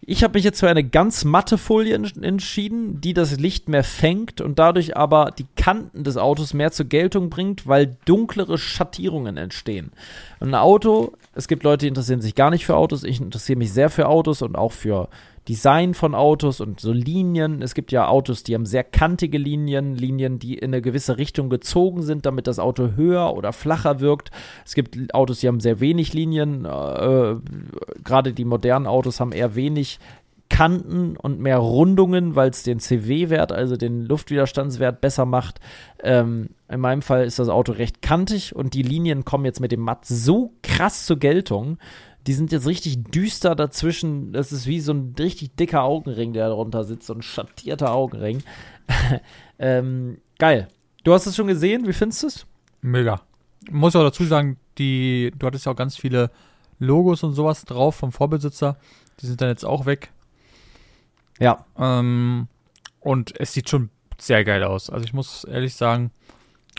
Ich habe mich jetzt für eine ganz matte Folie entschieden, die das Licht mehr fängt und dadurch aber die Kanten des Autos mehr zur Geltung bringt, weil dunklere Schattierungen entstehen. Ein Auto, es gibt Leute, die interessieren sich gar nicht für Autos, ich interessiere mich sehr für Autos und auch für Design von Autos und so Linien. Es gibt ja Autos, die haben sehr kantige Linien, Linien, die in eine gewisse Richtung gezogen sind, damit das Auto höher oder flacher wirkt. Es gibt Autos, die haben sehr wenig Linien. Äh, Gerade die modernen Autos haben eher wenig Kanten und mehr Rundungen, weil es den CW-Wert, also den Luftwiderstandswert, besser macht. Ähm, in meinem Fall ist das Auto recht kantig und die Linien kommen jetzt mit dem Matt so krass zur Geltung, die sind jetzt richtig düster dazwischen. Das ist wie so ein richtig dicker Augenring, der darunter sitzt, so ein schattierter Augenring. ähm, geil. Du hast es schon gesehen, wie findest du es? Mega. Muss auch dazu sagen, die, du hattest ja auch ganz viele Logos und sowas drauf vom Vorbesitzer. Die sind dann jetzt auch weg. Ja. Ähm, und es sieht schon sehr geil aus. Also ich muss ehrlich sagen,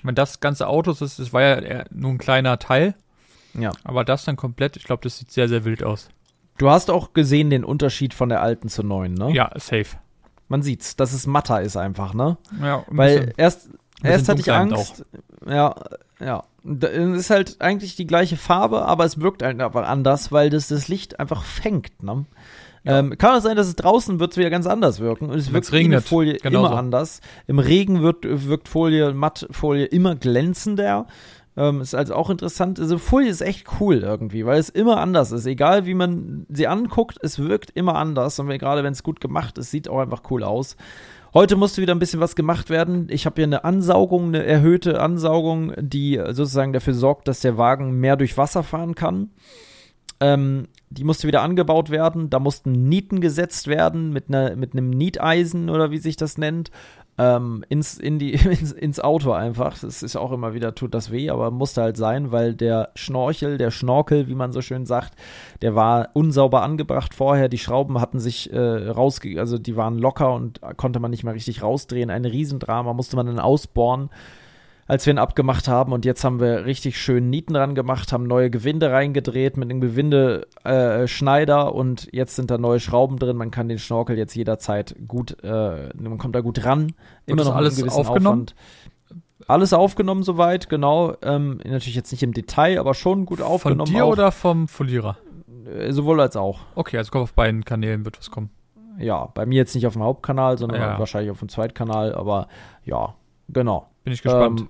wenn das ganze Autos ist, das war ja nur ein kleiner Teil ja. Aber das dann komplett, ich glaube, das sieht sehr, sehr wild aus. Du hast auch gesehen den Unterschied von der alten zur neuen, ne? Ja, safe. Man sieht's, dass es matter ist einfach, ne? Ja, Weil bisschen, erst, erst hatte ich Angst. Auch. Ja, ja. Es ist halt eigentlich die gleiche Farbe, aber es wirkt halt einfach anders, weil das das Licht einfach fängt, ne? Ja. Ähm, kann es sein, dass es draußen wird wieder ganz anders wirken und es wirkt regnet, Folie genauso. immer anders. Im Regen wird, wirkt Folie, Mattfolie immer glänzender. Ähm, ist also auch interessant. Also Folie ist echt cool irgendwie, weil es immer anders ist. Egal wie man sie anguckt, es wirkt immer anders. Und gerade wenn es gut gemacht ist, sieht auch einfach cool aus. Heute musste wieder ein bisschen was gemacht werden. Ich habe hier eine Ansaugung, eine erhöhte Ansaugung, die sozusagen dafür sorgt, dass der Wagen mehr durch Wasser fahren kann. Ähm, die musste wieder angebaut werden. Da mussten Nieten gesetzt werden mit, einer, mit einem Nieteisen oder wie sich das nennt. Ähm, ins, in die, ins, ins Auto einfach. Das ist auch immer wieder, tut das weh, aber musste halt sein, weil der Schnorchel, der Schnorkel, wie man so schön sagt, der war unsauber angebracht vorher. Die Schrauben hatten sich äh, rausge... Also die waren locker und konnte man nicht mehr richtig rausdrehen. Ein Riesendrama, musste man dann ausbohren als wir ihn abgemacht haben. Und jetzt haben wir richtig schön Nieten dran gemacht, haben neue Gewinde reingedreht mit einem Gewindeschneider äh, und jetzt sind da neue Schrauben drin. Man kann den Schnorkel jetzt jederzeit gut, äh, man kommt da gut ran. Immer noch alles aufgenommen. Aufwand. Alles aufgenommen soweit, genau. Ähm, natürlich jetzt nicht im Detail, aber schon gut aufgenommen. Von dir auch. oder vom Folierer? Äh, sowohl als auch. Okay, also auf beiden Kanälen wird was kommen. Ja, bei mir jetzt nicht auf dem Hauptkanal, sondern ja. wahrscheinlich auf dem Zweitkanal, aber ja, genau. Bin ich gespannt. Ähm,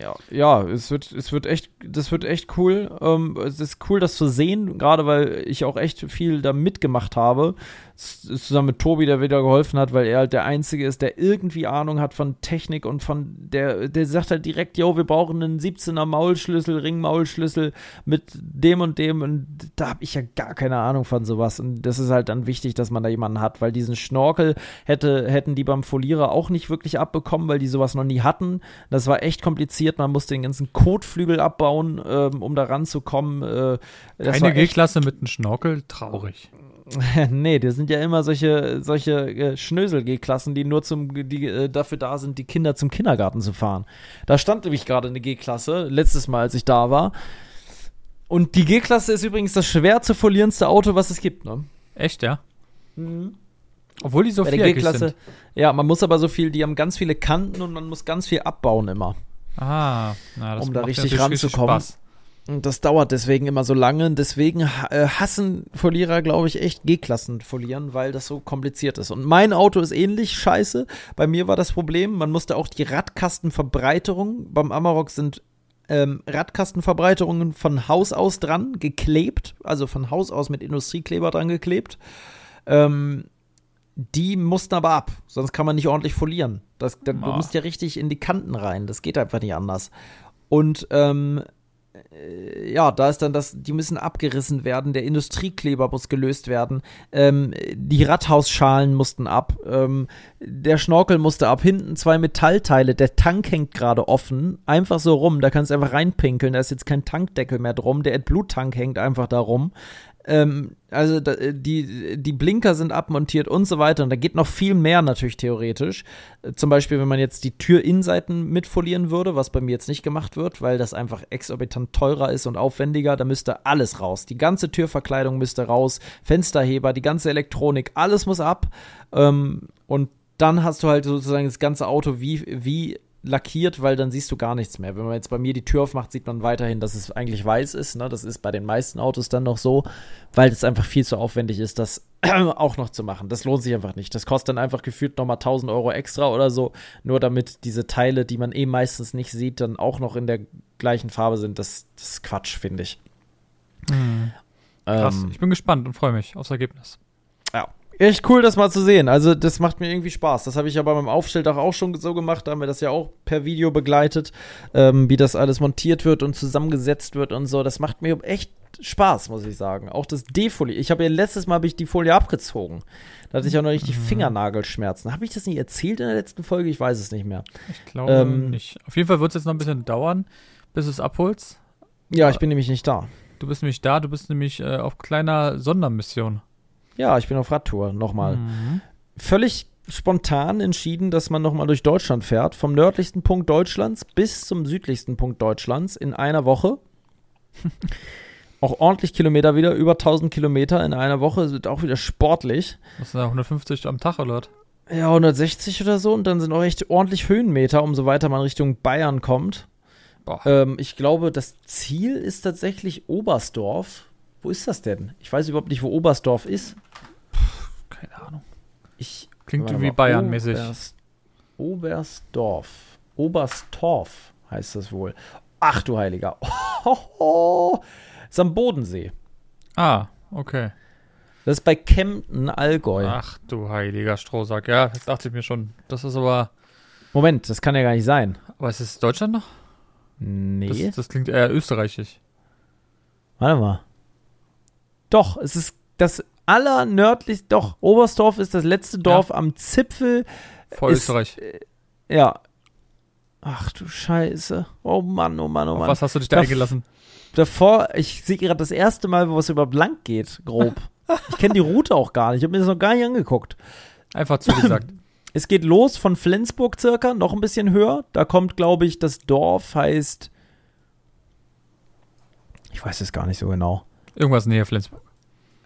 ja, ja, es wird, es wird echt, das wird echt cool. Ähm, es ist cool, das zu sehen, gerade weil ich auch echt viel da mitgemacht habe. Zusammen mit Tobi, der wieder geholfen hat, weil er halt der Einzige ist, der irgendwie Ahnung hat von Technik und von der, der sagt halt direkt, yo, wir brauchen einen 17er Maulschlüssel, Ringmaulschlüssel mit dem und dem. Und da habe ich ja gar keine Ahnung von sowas. Und das ist halt dann wichtig, dass man da jemanden hat, weil diesen Schnorkel hätte, hätten die beim Folierer auch nicht wirklich abbekommen, weil die sowas noch nie hatten. Das war echt kompliziert, man musste den ganzen Kotflügel abbauen, ähm, um da ranzukommen. Äh, Keine G-Klasse mit einem Schnorkel, traurig. nee, das sind ja immer solche, solche äh, Schnösel-G-Klassen, die nur zum, die äh, dafür da sind, die Kinder zum Kindergarten zu fahren. Da stand nämlich gerade eine G-Klasse, letztes Mal, als ich da war. Und die G-Klasse ist übrigens das schwer zu folierendste Auto, was es gibt, ne? Echt, ja? Mhm. Obwohl die so Bei viel G-Klasse. Ja, man muss aber so viel, die haben ganz viele Kanten und man muss ganz viel abbauen immer. Ah, na, das um da richtig ranzukommen. Spaß. Und das dauert deswegen immer so lange. Deswegen äh, hassen Folierer, glaube ich, echt G-Klassen folieren, weil das so kompliziert ist. Und mein Auto ist ähnlich scheiße. Bei mir war das Problem, man musste auch die Radkastenverbreiterung, beim Amarok sind ähm, Radkastenverbreiterungen von Haus aus dran geklebt, also von Haus aus mit Industriekleber dran geklebt. Ähm, die mussten aber ab, sonst kann man nicht ordentlich folieren. Das, da, du musst ja richtig in die Kanten rein. Das geht einfach nicht anders. Und ähm, äh, ja, da ist dann das, die müssen abgerissen werden, der Industriekleber muss gelöst werden, ähm, die Radhausschalen mussten ab, ähm, der Schnorkel musste ab, hinten zwei Metallteile, der Tank hängt gerade offen, einfach so rum, da kannst du einfach reinpinkeln, da ist jetzt kein Tankdeckel mehr drum, der AdBlue-Tank hängt einfach da rum. Ähm, also da, die, die Blinker sind abmontiert und so weiter. Und da geht noch viel mehr natürlich theoretisch. Äh, zum Beispiel, wenn man jetzt die Türinnenseiten mitfolieren würde, was bei mir jetzt nicht gemacht wird, weil das einfach exorbitant teurer ist und aufwendiger, da müsste alles raus. Die ganze Türverkleidung müsste raus, Fensterheber, die ganze Elektronik, alles muss ab. Ähm, und dann hast du halt sozusagen das ganze Auto wie, wie lackiert, weil dann siehst du gar nichts mehr. Wenn man jetzt bei mir die Tür aufmacht, sieht man weiterhin, dass es eigentlich weiß ist. Ne? Das ist bei den meisten Autos dann noch so, weil es einfach viel zu aufwendig ist, das auch noch zu machen. Das lohnt sich einfach nicht. Das kostet dann einfach gefühlt nochmal 1000 Euro extra oder so, nur damit diese Teile, die man eh meistens nicht sieht, dann auch noch in der gleichen Farbe sind. Das, das ist Quatsch, finde ich. Mhm. Krass, ähm, ich bin gespannt und freue mich aufs Ergebnis. Ja, echt cool, das mal zu sehen. Also, das macht mir irgendwie Spaß. Das habe ich ja bei meinem Aufstelldach auch schon so gemacht. Da haben wir das ja auch per Video begleitet, ähm, wie das alles montiert wird und zusammengesetzt wird und so. Das macht mir echt Spaß, muss ich sagen. Auch das D-Folie. Ich habe ja letztes Mal ich die Folie abgezogen. Da hatte ich auch noch richtig mhm. Fingernagelschmerzen. Habe ich das nicht erzählt in der letzten Folge? Ich weiß es nicht mehr. Ich glaube ähm, nicht. Auf jeden Fall wird es jetzt noch ein bisschen dauern, bis du es abholst. Ja, ich bin nämlich nicht da. Du bist nämlich da, du bist nämlich äh, auf kleiner Sondermission. Ja, ich bin auf Radtour, nochmal. Mhm. Völlig spontan entschieden, dass man nochmal durch Deutschland fährt, vom nördlichsten Punkt Deutschlands bis zum südlichsten Punkt Deutschlands in einer Woche. auch ordentlich Kilometer wieder, über 1000 Kilometer in einer Woche, wird auch wieder sportlich. Was sind da 150 am Tag oder? Ja, 160 oder so und dann sind auch echt ordentlich Höhenmeter, umso weiter man Richtung Bayern kommt. Ähm, ich glaube, das Ziel ist tatsächlich Oberstdorf. Wo ist das denn? Ich weiß überhaupt nicht, wo Oberstdorf ist. Ich, Klingt wie Bayern-mäßig. Oberst, Oberstdorf. Oberstorf heißt das wohl. Ach du Heiliger. Oh, oh, oh. Ist am Bodensee. Ah, okay. Das ist bei Kempten, Allgäu. Ach du heiliger Strohsack. Ja, das dachte ich mir schon. Das ist aber. Moment, das kann ja gar nicht sein. Aber ist es Deutschland noch? Nee. Das, das klingt eher österreichisch. Warte mal. Doch, es ist das allernördlichste, doch, Oberstdorf ist das letzte Dorf ja. am Zipfel Vor Ist- Österreich. Ja. Ach du Scheiße. Oh Mann, oh Mann, oh Auf Mann. was hast du dich da Da- eingelassen? Davor, ich sehe gerade das erste Mal, wo es über blank geht, grob. ich kenne die Route auch gar nicht. Ich habe mir das noch gar nicht angeguckt. Einfach zugesagt. Es geht los von Flensburg circa, noch ein bisschen höher. Da kommt, glaube ich, das Dorf heißt. Ich weiß es gar nicht so genau. Irgendwas näher Flensburg.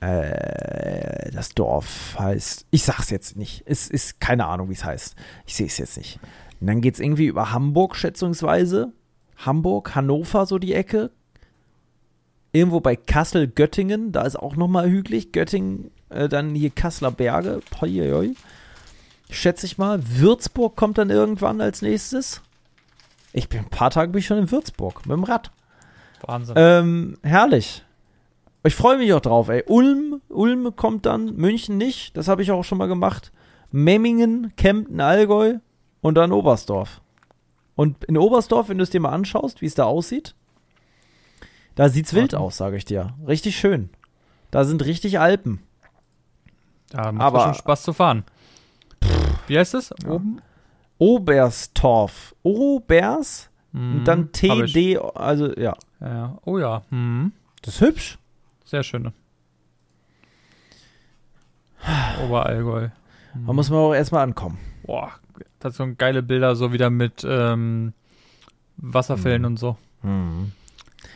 Äh, das Dorf heißt. Ich sag's jetzt nicht. Es ist keine Ahnung, wie es heißt. Ich sehe es jetzt nicht. Und dann geht's irgendwie über Hamburg, schätzungsweise. Hamburg, Hannover, so die Ecke. Irgendwo bei Kassel, Göttingen, da ist auch nochmal hügelig. Göttingen, äh, dann hier Kasseler Berge. Poi, oi, oi. Schätze ich mal. Würzburg kommt dann irgendwann als nächstes. Ich bin ein paar Tage bin ich schon in Würzburg mit dem Rad. Wahnsinn. Ähm, herrlich. Ich freue mich auch drauf, ey. Ulm, Ulm kommt dann, München nicht, das habe ich auch schon mal gemacht. Memmingen, Kempten, Allgäu und dann Oberstdorf. Und in Oberstdorf, wenn du es dir mal anschaust, wie es da aussieht, da sieht's wild Warte. aus, sage ich dir. Richtig schön. Da sind richtig Alpen. da macht aber- schon Spaß zu fahren. Wie heißt es? Ja. Oberstorf. Obers Mhm, und dann. TD, also ja. Ja. Oh ja. Mhm. Das ist hübsch. Sehr schön. Oberallgäu. Da muss man auch erstmal ankommen. Boah, das sind so geile Bilder, so wieder mit ähm, Wasserfällen Mhm. und so.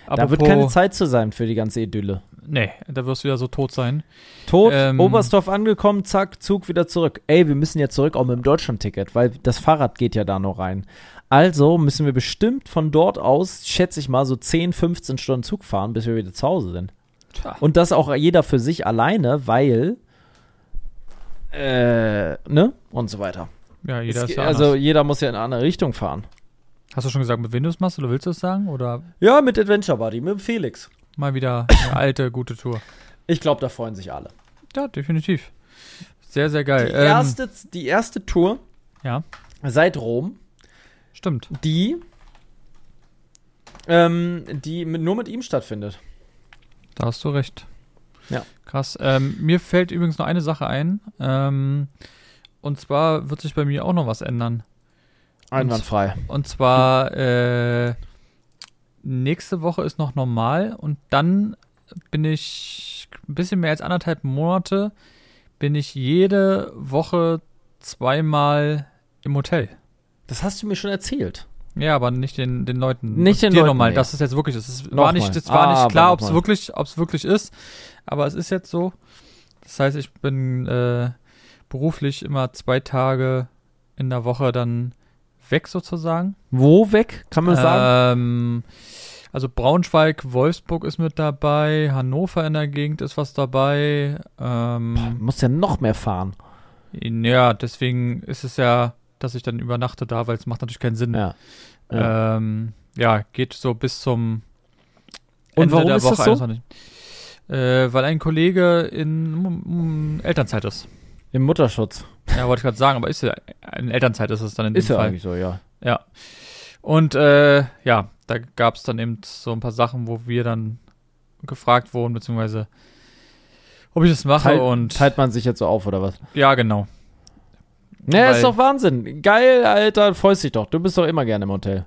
Da wird keine Zeit zu sein für die ganze Idylle. Nee, da wirst du wieder so tot sein. Tot, Ähm, Oberstdorf angekommen, zack, Zug wieder zurück. Ey, wir müssen ja zurück auch mit dem Deutschlandticket, weil das Fahrrad geht ja da noch rein. Also müssen wir bestimmt von dort aus, schätze ich mal, so 10, 15 Stunden Zug fahren, bis wir wieder zu Hause sind. Tja. Und das auch jeder für sich alleine, weil, äh, ne? Und so weiter. Ja, jeder Es, ist ja also anders. jeder muss ja in eine andere Richtung fahren. Hast du schon gesagt, mit du es machst oder willst du es sagen? Oder Ja, mit Adventure Buddy, mit Felix. mal wieder eine alte, gute Tour? Ich glaube, da freuen sich alle. Ja, definitiv. Sehr, sehr geil. Die Ähm, erste, die erste Tour ja, seit Rom stimmt. die, ähm, die mit, nur mit ihm stattfindet. Da hast du recht. Ja. Krass. Ähm, mir fällt übrigens noch eine Sache ein. Ähm, und zwar wird sich bei mir auch noch was ändern. Einwandfrei. Und zwar äh, nächste Woche ist noch normal und dann bin ich ein bisschen mehr als anderthalb Monate bin ich jede Woche zweimal im Hotel. Das hast du mir schon erzählt. Ja, aber nicht den, den Leuten. Nicht den dir Leuten, nochmal. nee. Das ist jetzt wirklich, das ist, war nicht, das war Ah, nicht klar, ob es wirklich, ob es wirklich ist. Aber es ist jetzt so. Das heißt, ich bin äh, beruflich immer zwei Tage in der Woche dann weg sozusagen. Wo weg, kann man sagen? Ähm, also Braunschweig, Wolfsburg ist mit dabei, Hannover in der Gegend ist was dabei. Ähm, Du musst ja noch mehr fahren. ja, deswegen ist es ja, dass ich dann übernachte da, weil es macht natürlich keinen Sinn. Ja. Ja. Ähm, ja, geht so bis zum Und warum der ist das Woche so? 21. Äh, weil ein Kollege in Elternzeit ist. Im Mutterschutz. Ja, wollte ich gerade sagen, aber ist ja in Elternzeit ist es dann in Ist dem ja Fall. eigentlich so, ja. Ja. Und äh, ja, da gab es dann eben so ein paar Sachen, wo wir dann gefragt wurden, beziehungsweise ob ich das mache Teilt, und teilt man sich jetzt so auf, oder was? ja, genau. Ne, ist doch Wahnsinn. Geil, Alter, freust dich doch. Du bist doch immer gerne im Hotel.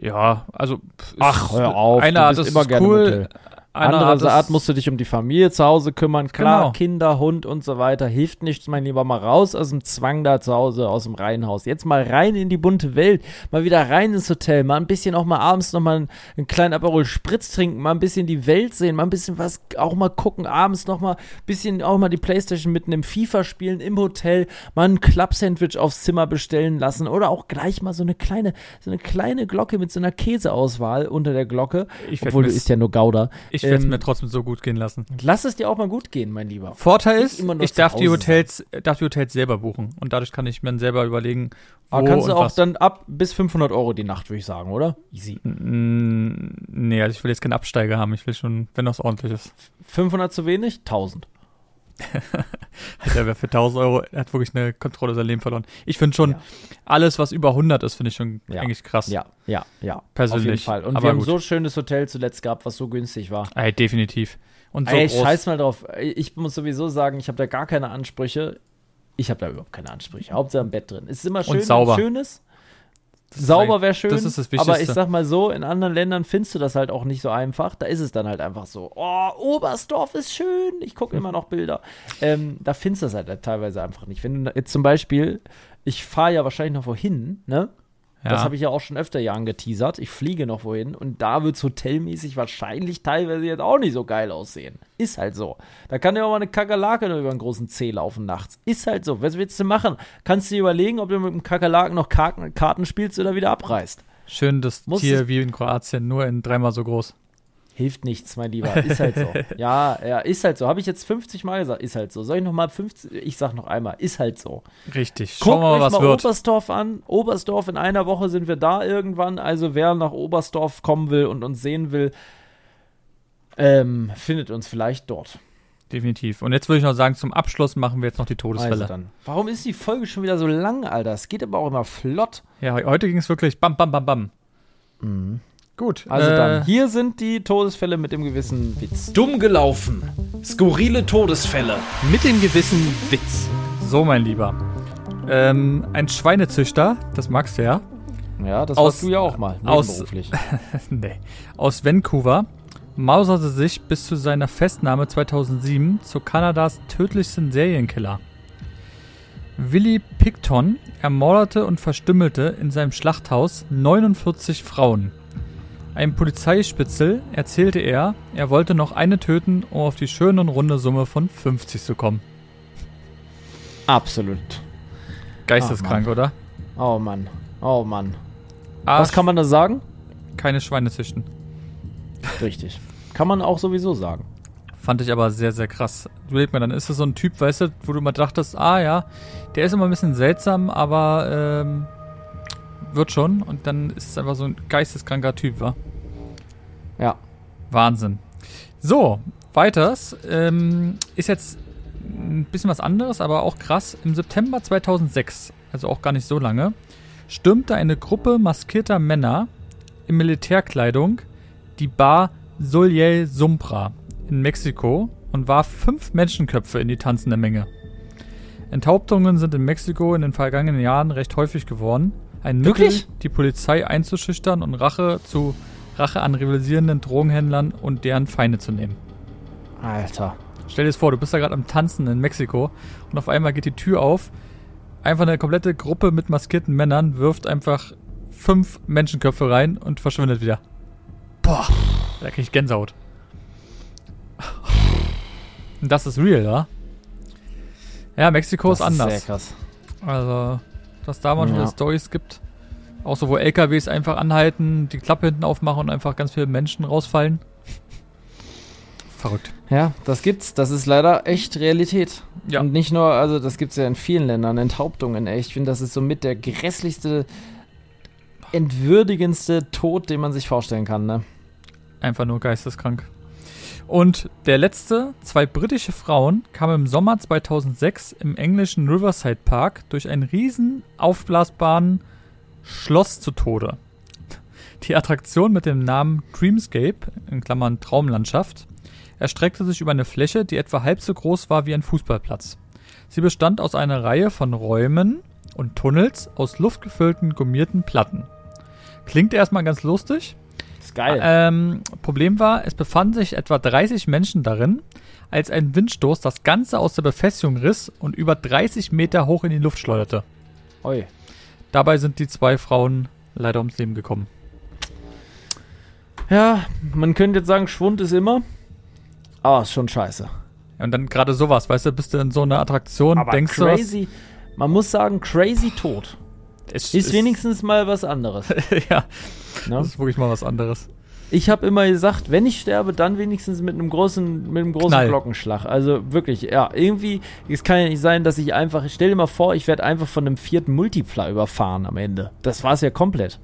Ja, also Ach, hör auf. Einer du bist es immer ist gerne cool, im Hotel. Einer hat Andere es- Art musst du dich um die Familie zu Hause kümmern. Klar, Genau. Kinder, Hund und so weiter. Hilft nichts, mein Lieber. Mal raus aus dem Zwang da zu Hause, aus dem Reihenhaus. Jetzt mal rein in die bunte Welt. Mal wieder rein ins Hotel. Mal ein bisschen auch mal abends noch mal einen, einen kleinen Aperol Spritz trinken. Mal ein bisschen die Welt sehen. Mal ein bisschen was auch mal gucken. Abends noch mal ein bisschen auch mal die Playstation mitten im FIFA spielen im Hotel. Mal ein Club-Sandwich aufs Zimmer bestellen lassen. Oder auch gleich mal so eine kleine, so eine kleine Glocke mit so einer Käseauswahl unter der Glocke. Ich Obwohl du isst ja nur Gouda. Ich werde es ähm, mir trotzdem so gut gehen lassen. Lass es dir auch mal gut gehen, mein Lieber. Vorteil ist, ich darf die Hotels, darf die Hotels selber buchen und dadurch kann ich mir dann selber überlegen, wo Aber kannst du auch was. dann ab bis 500 Euro die Nacht, würde ich sagen, oder? Easy. Mm, Nee, also ich will jetzt keinen Absteiger haben. Ich will schon, wenn das ordentlich ist. 500 zu wenig? 1000. Der wäre für 1000 Euro, hat wirklich eine Kontrolle sein Leben verloren. Ich finde schon, Ja. alles, was über 100 ist, finde ich schon Ja. eigentlich krass. Ja, ja, ja. Persönlich. Auf jeden Fall. Und Aber wir haben gut. so ein schönes Hotel zuletzt gehabt, was so günstig war. Ey, definitiv. Und so Ey, groß. scheiß mal drauf. Ich muss sowieso sagen, ich habe da gar keine Ansprüche. Ich habe da überhaupt keine Ansprüche. Hauptsache im Bett drin. Es ist immer schön, Und sauber. wenn es schön ist. Das Sauber wäre schön. das ist das Aber ich Wichtigste. sag mal so, in anderen Ländern findest du das halt auch nicht so einfach. Da ist es dann halt einfach so, oh, Oberstdorf ist schön. Ich gucke immer noch Bilder. Ähm, da findest du das halt teilweise einfach nicht. Wenn du jetzt zum Beispiel, ich fahre ja wahrscheinlich noch wohin, ne? Das Ja. habe ich ja auch schon öfter Jahren geteasert. Ich fliege noch wohin und da wird es hotelmäßig wahrscheinlich teilweise jetzt auch nicht so geil aussehen. Ist halt so. Da kann ja auch mal eine Kakerlake nur über einen großen Zeh laufen nachts. Ist halt so. Was willst du machen? Kannst du dir überlegen, ob du mit dem Kakerlaken noch Karten, Karten spielst oder wieder abreißt. Schön, das Muss Tier wie in Kroatien, nur in dreimal so groß. Hilft nichts, mein Lieber. Ist halt so. ja, ja, ist halt so. Habe ich jetzt 50 Mal gesagt. Ist halt so. Soll ich noch mal 50? Ich sag noch einmal. Ist halt so. Richtig. Guckt Schauen wir mal, was mal wird. Oberstdorf an. Oberstdorf, in einer Woche sind wir da irgendwann. Also wer nach Oberstdorf kommen will und uns sehen will, ähm, findet uns vielleicht dort. Definitiv. Und jetzt würde ich noch sagen, zum Abschluss machen wir jetzt noch die Todesfälle. Also dann. Warum ist die Folge schon wieder so lang, Alter? Es geht aber auch immer flott. Ja, he- heute ging es wirklich bam, bam, bam, bam. Gut. Also äh, dann. Hier sind die Todesfälle mit dem gewissen Witz. Dumm gelaufen. Skurrile Todesfälle. Mit dem gewissen Witz. So, mein Lieber. Ähm, ein Schweinezüchter, das magst du ja, Ja, das Aus- warst du ja auch mal. aus- nee, aus Vancouver mauserte sich bis zu seiner Festnahme 2007 zu Kanadas tödlichsten Serienkiller. Willie Picton ermordete und verstümmelte in seinem Schlachthaus 49 Frauen. Einem Polizeispitzel erzählte er, er wollte noch eine töten, um auf die schöne und runde Summe von 50 zu kommen. Absolut. Geisteskrank, oder? Oh Mann. Oh Mann. Arsch, Was kann man da sagen? keine Schweine züchten. Richtig. Kann man auch sowieso sagen. Fand ich aber sehr, sehr krass. Überleg mal, dann ist das so ein Typ, weißt du, wo du mal dachtest, ah ja, der ist immer ein bisschen seltsam, aber ähm, wird schon. Und dann ist es einfach so ein geisteskranker Typ, wa? Ja. Wahnsinn. So, weiters. Ähm, ist jetzt ein bisschen was anderes, aber auch krass. Im September 2006, also auch gar nicht so lange, stürmte eine Gruppe maskierter Männer in Militärkleidung die Bar Soleil Sumpra in Mexiko und warf fünf Menschenköpfe in die tanzende Menge. Enthauptungen sind in Mexiko in den vergangenen Jahren recht häufig geworden. Ein Wirklich? Mittel, die Polizei einzuschüchtern und Rache zu Rache an rivalisierenden Drogenhändlern und deren Feinde zu nehmen. Alter. Stell dir das vor, du bist da gerade am Tanzen in Mexiko und auf einmal geht die Tür auf. Einfach eine komplette Gruppe mit maskierten Männern wirft einfach fünf Menschenköpfe rein und verschwindet wieder. Boah, da krieg ich Gänsehaut. Und das ist real, ja? Ja, Mexiko ist Das anders. Sehr krass. Also, dass da manchmal Ja. Stories gibt. Auch so, wo LKWs einfach anhalten, die Klappe hinten aufmachen und einfach ganz viele Menschen rausfallen. Verrückt. Ja, das gibt's. Das ist leider echt Realität. Ja. Und nicht nur, also das gibt's ja in vielen Ländern, Enthauptungen, ey. Ich finde, das ist somit der grässlichste, entwürdigendste Tod, den man sich vorstellen kann, ne? Einfach nur geisteskrank. Und der letzte, zwei britische Frauen kamen im Sommer 2006 im englischen Riverside Park durch einen riesen aufblasbaren Schloss zu Tode. Die Attraktion mit dem Namen Dreamscape, in Klammern Traumlandschaft, erstreckte sich über eine Fläche, die etwa halb so groß war wie ein Fußballplatz. Sie bestand aus einer Reihe von Räumen und Tunnels aus luftgefüllten gummierten Platten. Klingt erstmal ganz lustig, Ist geil. ähm, Problem war, es befanden sich etwa 30 Menschen darin, als ein Windstoß das Ganze aus der Befestigung riss und über 30 Meter hoch in die Luft schleuderte. Oi. Dabei sind die zwei Frauen leider ums Leben gekommen. Ja, man könnte jetzt sagen, Schwund ist immer. Aber ist schon scheiße. Ja, Und dann gerade sowas, weißt du, bist du in so einer Attraktion, Aber denkst crazy. Man muss sagen, crazy tot. Es Ist wenigstens mal was anderes. ja, Ne? das ist wirklich mal was anderes. Ich habe immer gesagt, wenn ich sterbe, dann wenigstens mit einem großen, mit einem großen Knall. Glockenschlag. Also wirklich, ja, irgendwie, es kann ja nicht sein, dass ich einfach, stell dir mal vor, ich werde einfach von einem vierten Multipler überfahren am Ende. Das war's ja komplett.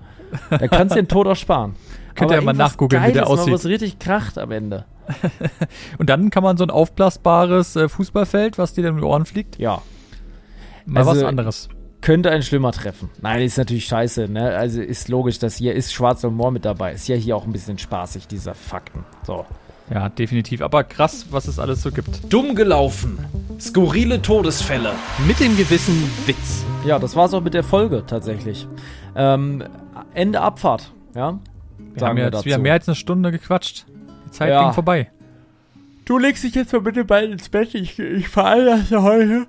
Da kannst du den Tod auch sparen. Könnt ihr ja mal nachgoogeln, wie der Geiles, mal, aussieht. was richtig kracht am Ende. Und dann kann man so ein aufblasbares äh, Fußballfeld, was dir dann um die Ohren fliegt, Ja, mal Also- was anderes. Könnte ein schlimmer treffen. Nein, ist natürlich scheiße, ne? Also ist logisch, dass hier ist schwarzer Humor mit dabei. Ist ja hier auch ein bisschen spaßig, dieser Fakten. So. Ja, definitiv. Aber krass, was es alles so gibt. Dumm gelaufen. Skurrile Todesfälle. Mit dem gewissen Witz. Ja, das war's auch mit der Folge tatsächlich. Ähm, Ende Abfahrt, ja. Wir haben jetzt wieder mehr als eine Stunde gequatscht. Die Zeit Ja. ging vorbei. Du legst dich jetzt mal bitte bald ins Bett. Ich, ich veranlasse heute.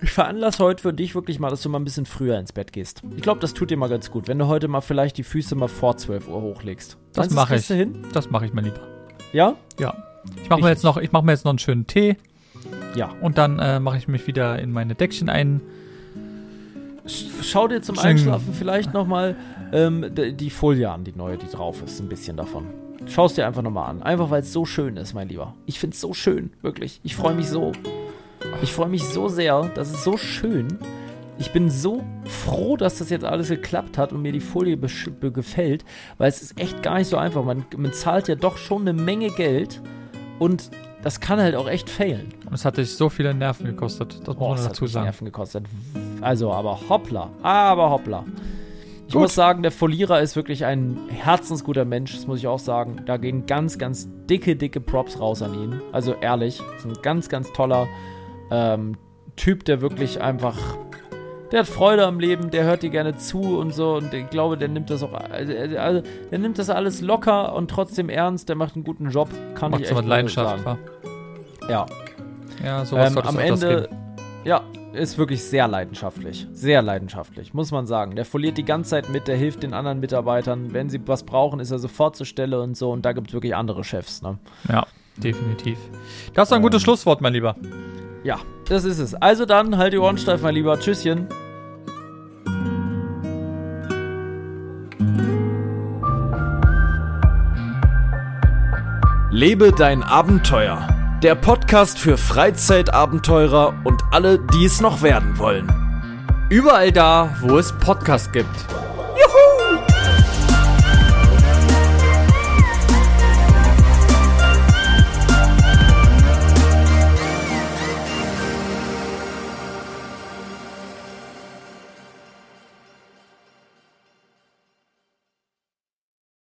Ich veranlasse heute für dich wirklich mal, dass du mal ein bisschen früher ins Bett gehst. Ich glaube, das tut dir mal ganz gut, wenn du heute mal vielleicht die Füße mal vor 12 Uhr hochlegst. Das mache ich. hin? Das mache ich mal lieber. Ja? Ja. Ich mache mir jetzt noch, ich mache mir jetzt noch einen schönen Tee Ja. und dann äh, mache ich mich wieder in meine Deckchen ein. Schau dir zum. Einschlafen vielleicht nochmal ähm, die Folie an, die neue, die drauf ist. Ein bisschen davon. Schau es dir einfach nochmal an. Einfach weil es so schön ist, mein Lieber. Ich finde es so schön, wirklich. Ich freue mich so. Ich freue mich so sehr. Das ist so schön. Ich bin so froh, dass das jetzt alles geklappt hat und mir die Folie gefällt, weil es ist echt gar nicht so einfach. Man, man zahlt ja doch schon eine Menge Geld und das kann halt auch echt failen. Und es hat dich so viele Nerven gekostet. Das muss Boah, man dazu sagen. Nerven gekostet. Also, aber hoppla. Aber hoppla. Ich Gut. muss sagen, der Folierer ist wirklich ein herzensguter Mensch, das muss ich auch sagen. Da gehen ganz, ganz dicke, dicke Props raus an ihn. Also ehrlich, ist ein ganz, ganz toller ähm, Typ, der wirklich einfach. Der hat Freude am Leben, der hört dir gerne zu und so. Und ich glaube, der nimmt das auch. Also, also, der nimmt das alles locker und trotzdem ernst. Der macht einen guten Job. Kann Macht ich echt mit Leidenschaft, sagen. Ja, Ja, sowas ähm, am Ende, ja, ist wirklich sehr leidenschaftlich. Sehr leidenschaftlich, muss man sagen. Der verliert die ganze Zeit mit, der hilft den anderen Mitarbeitern. Wenn sie was brauchen, ist er sofort zur Stelle und so. Und da gibt es wirklich andere Chefs, ne? Ja, definitiv. Das ist ein gutes Schlusswort, mein Lieber. Ja, das ist es. Also dann, halt die Ohren steif, mein Lieber. Tschüsschen. Lebe dein Abenteuer. Der Podcast für Freizeitabenteurer und alle, die es noch werden wollen. Überall da, wo es Podcasts gibt.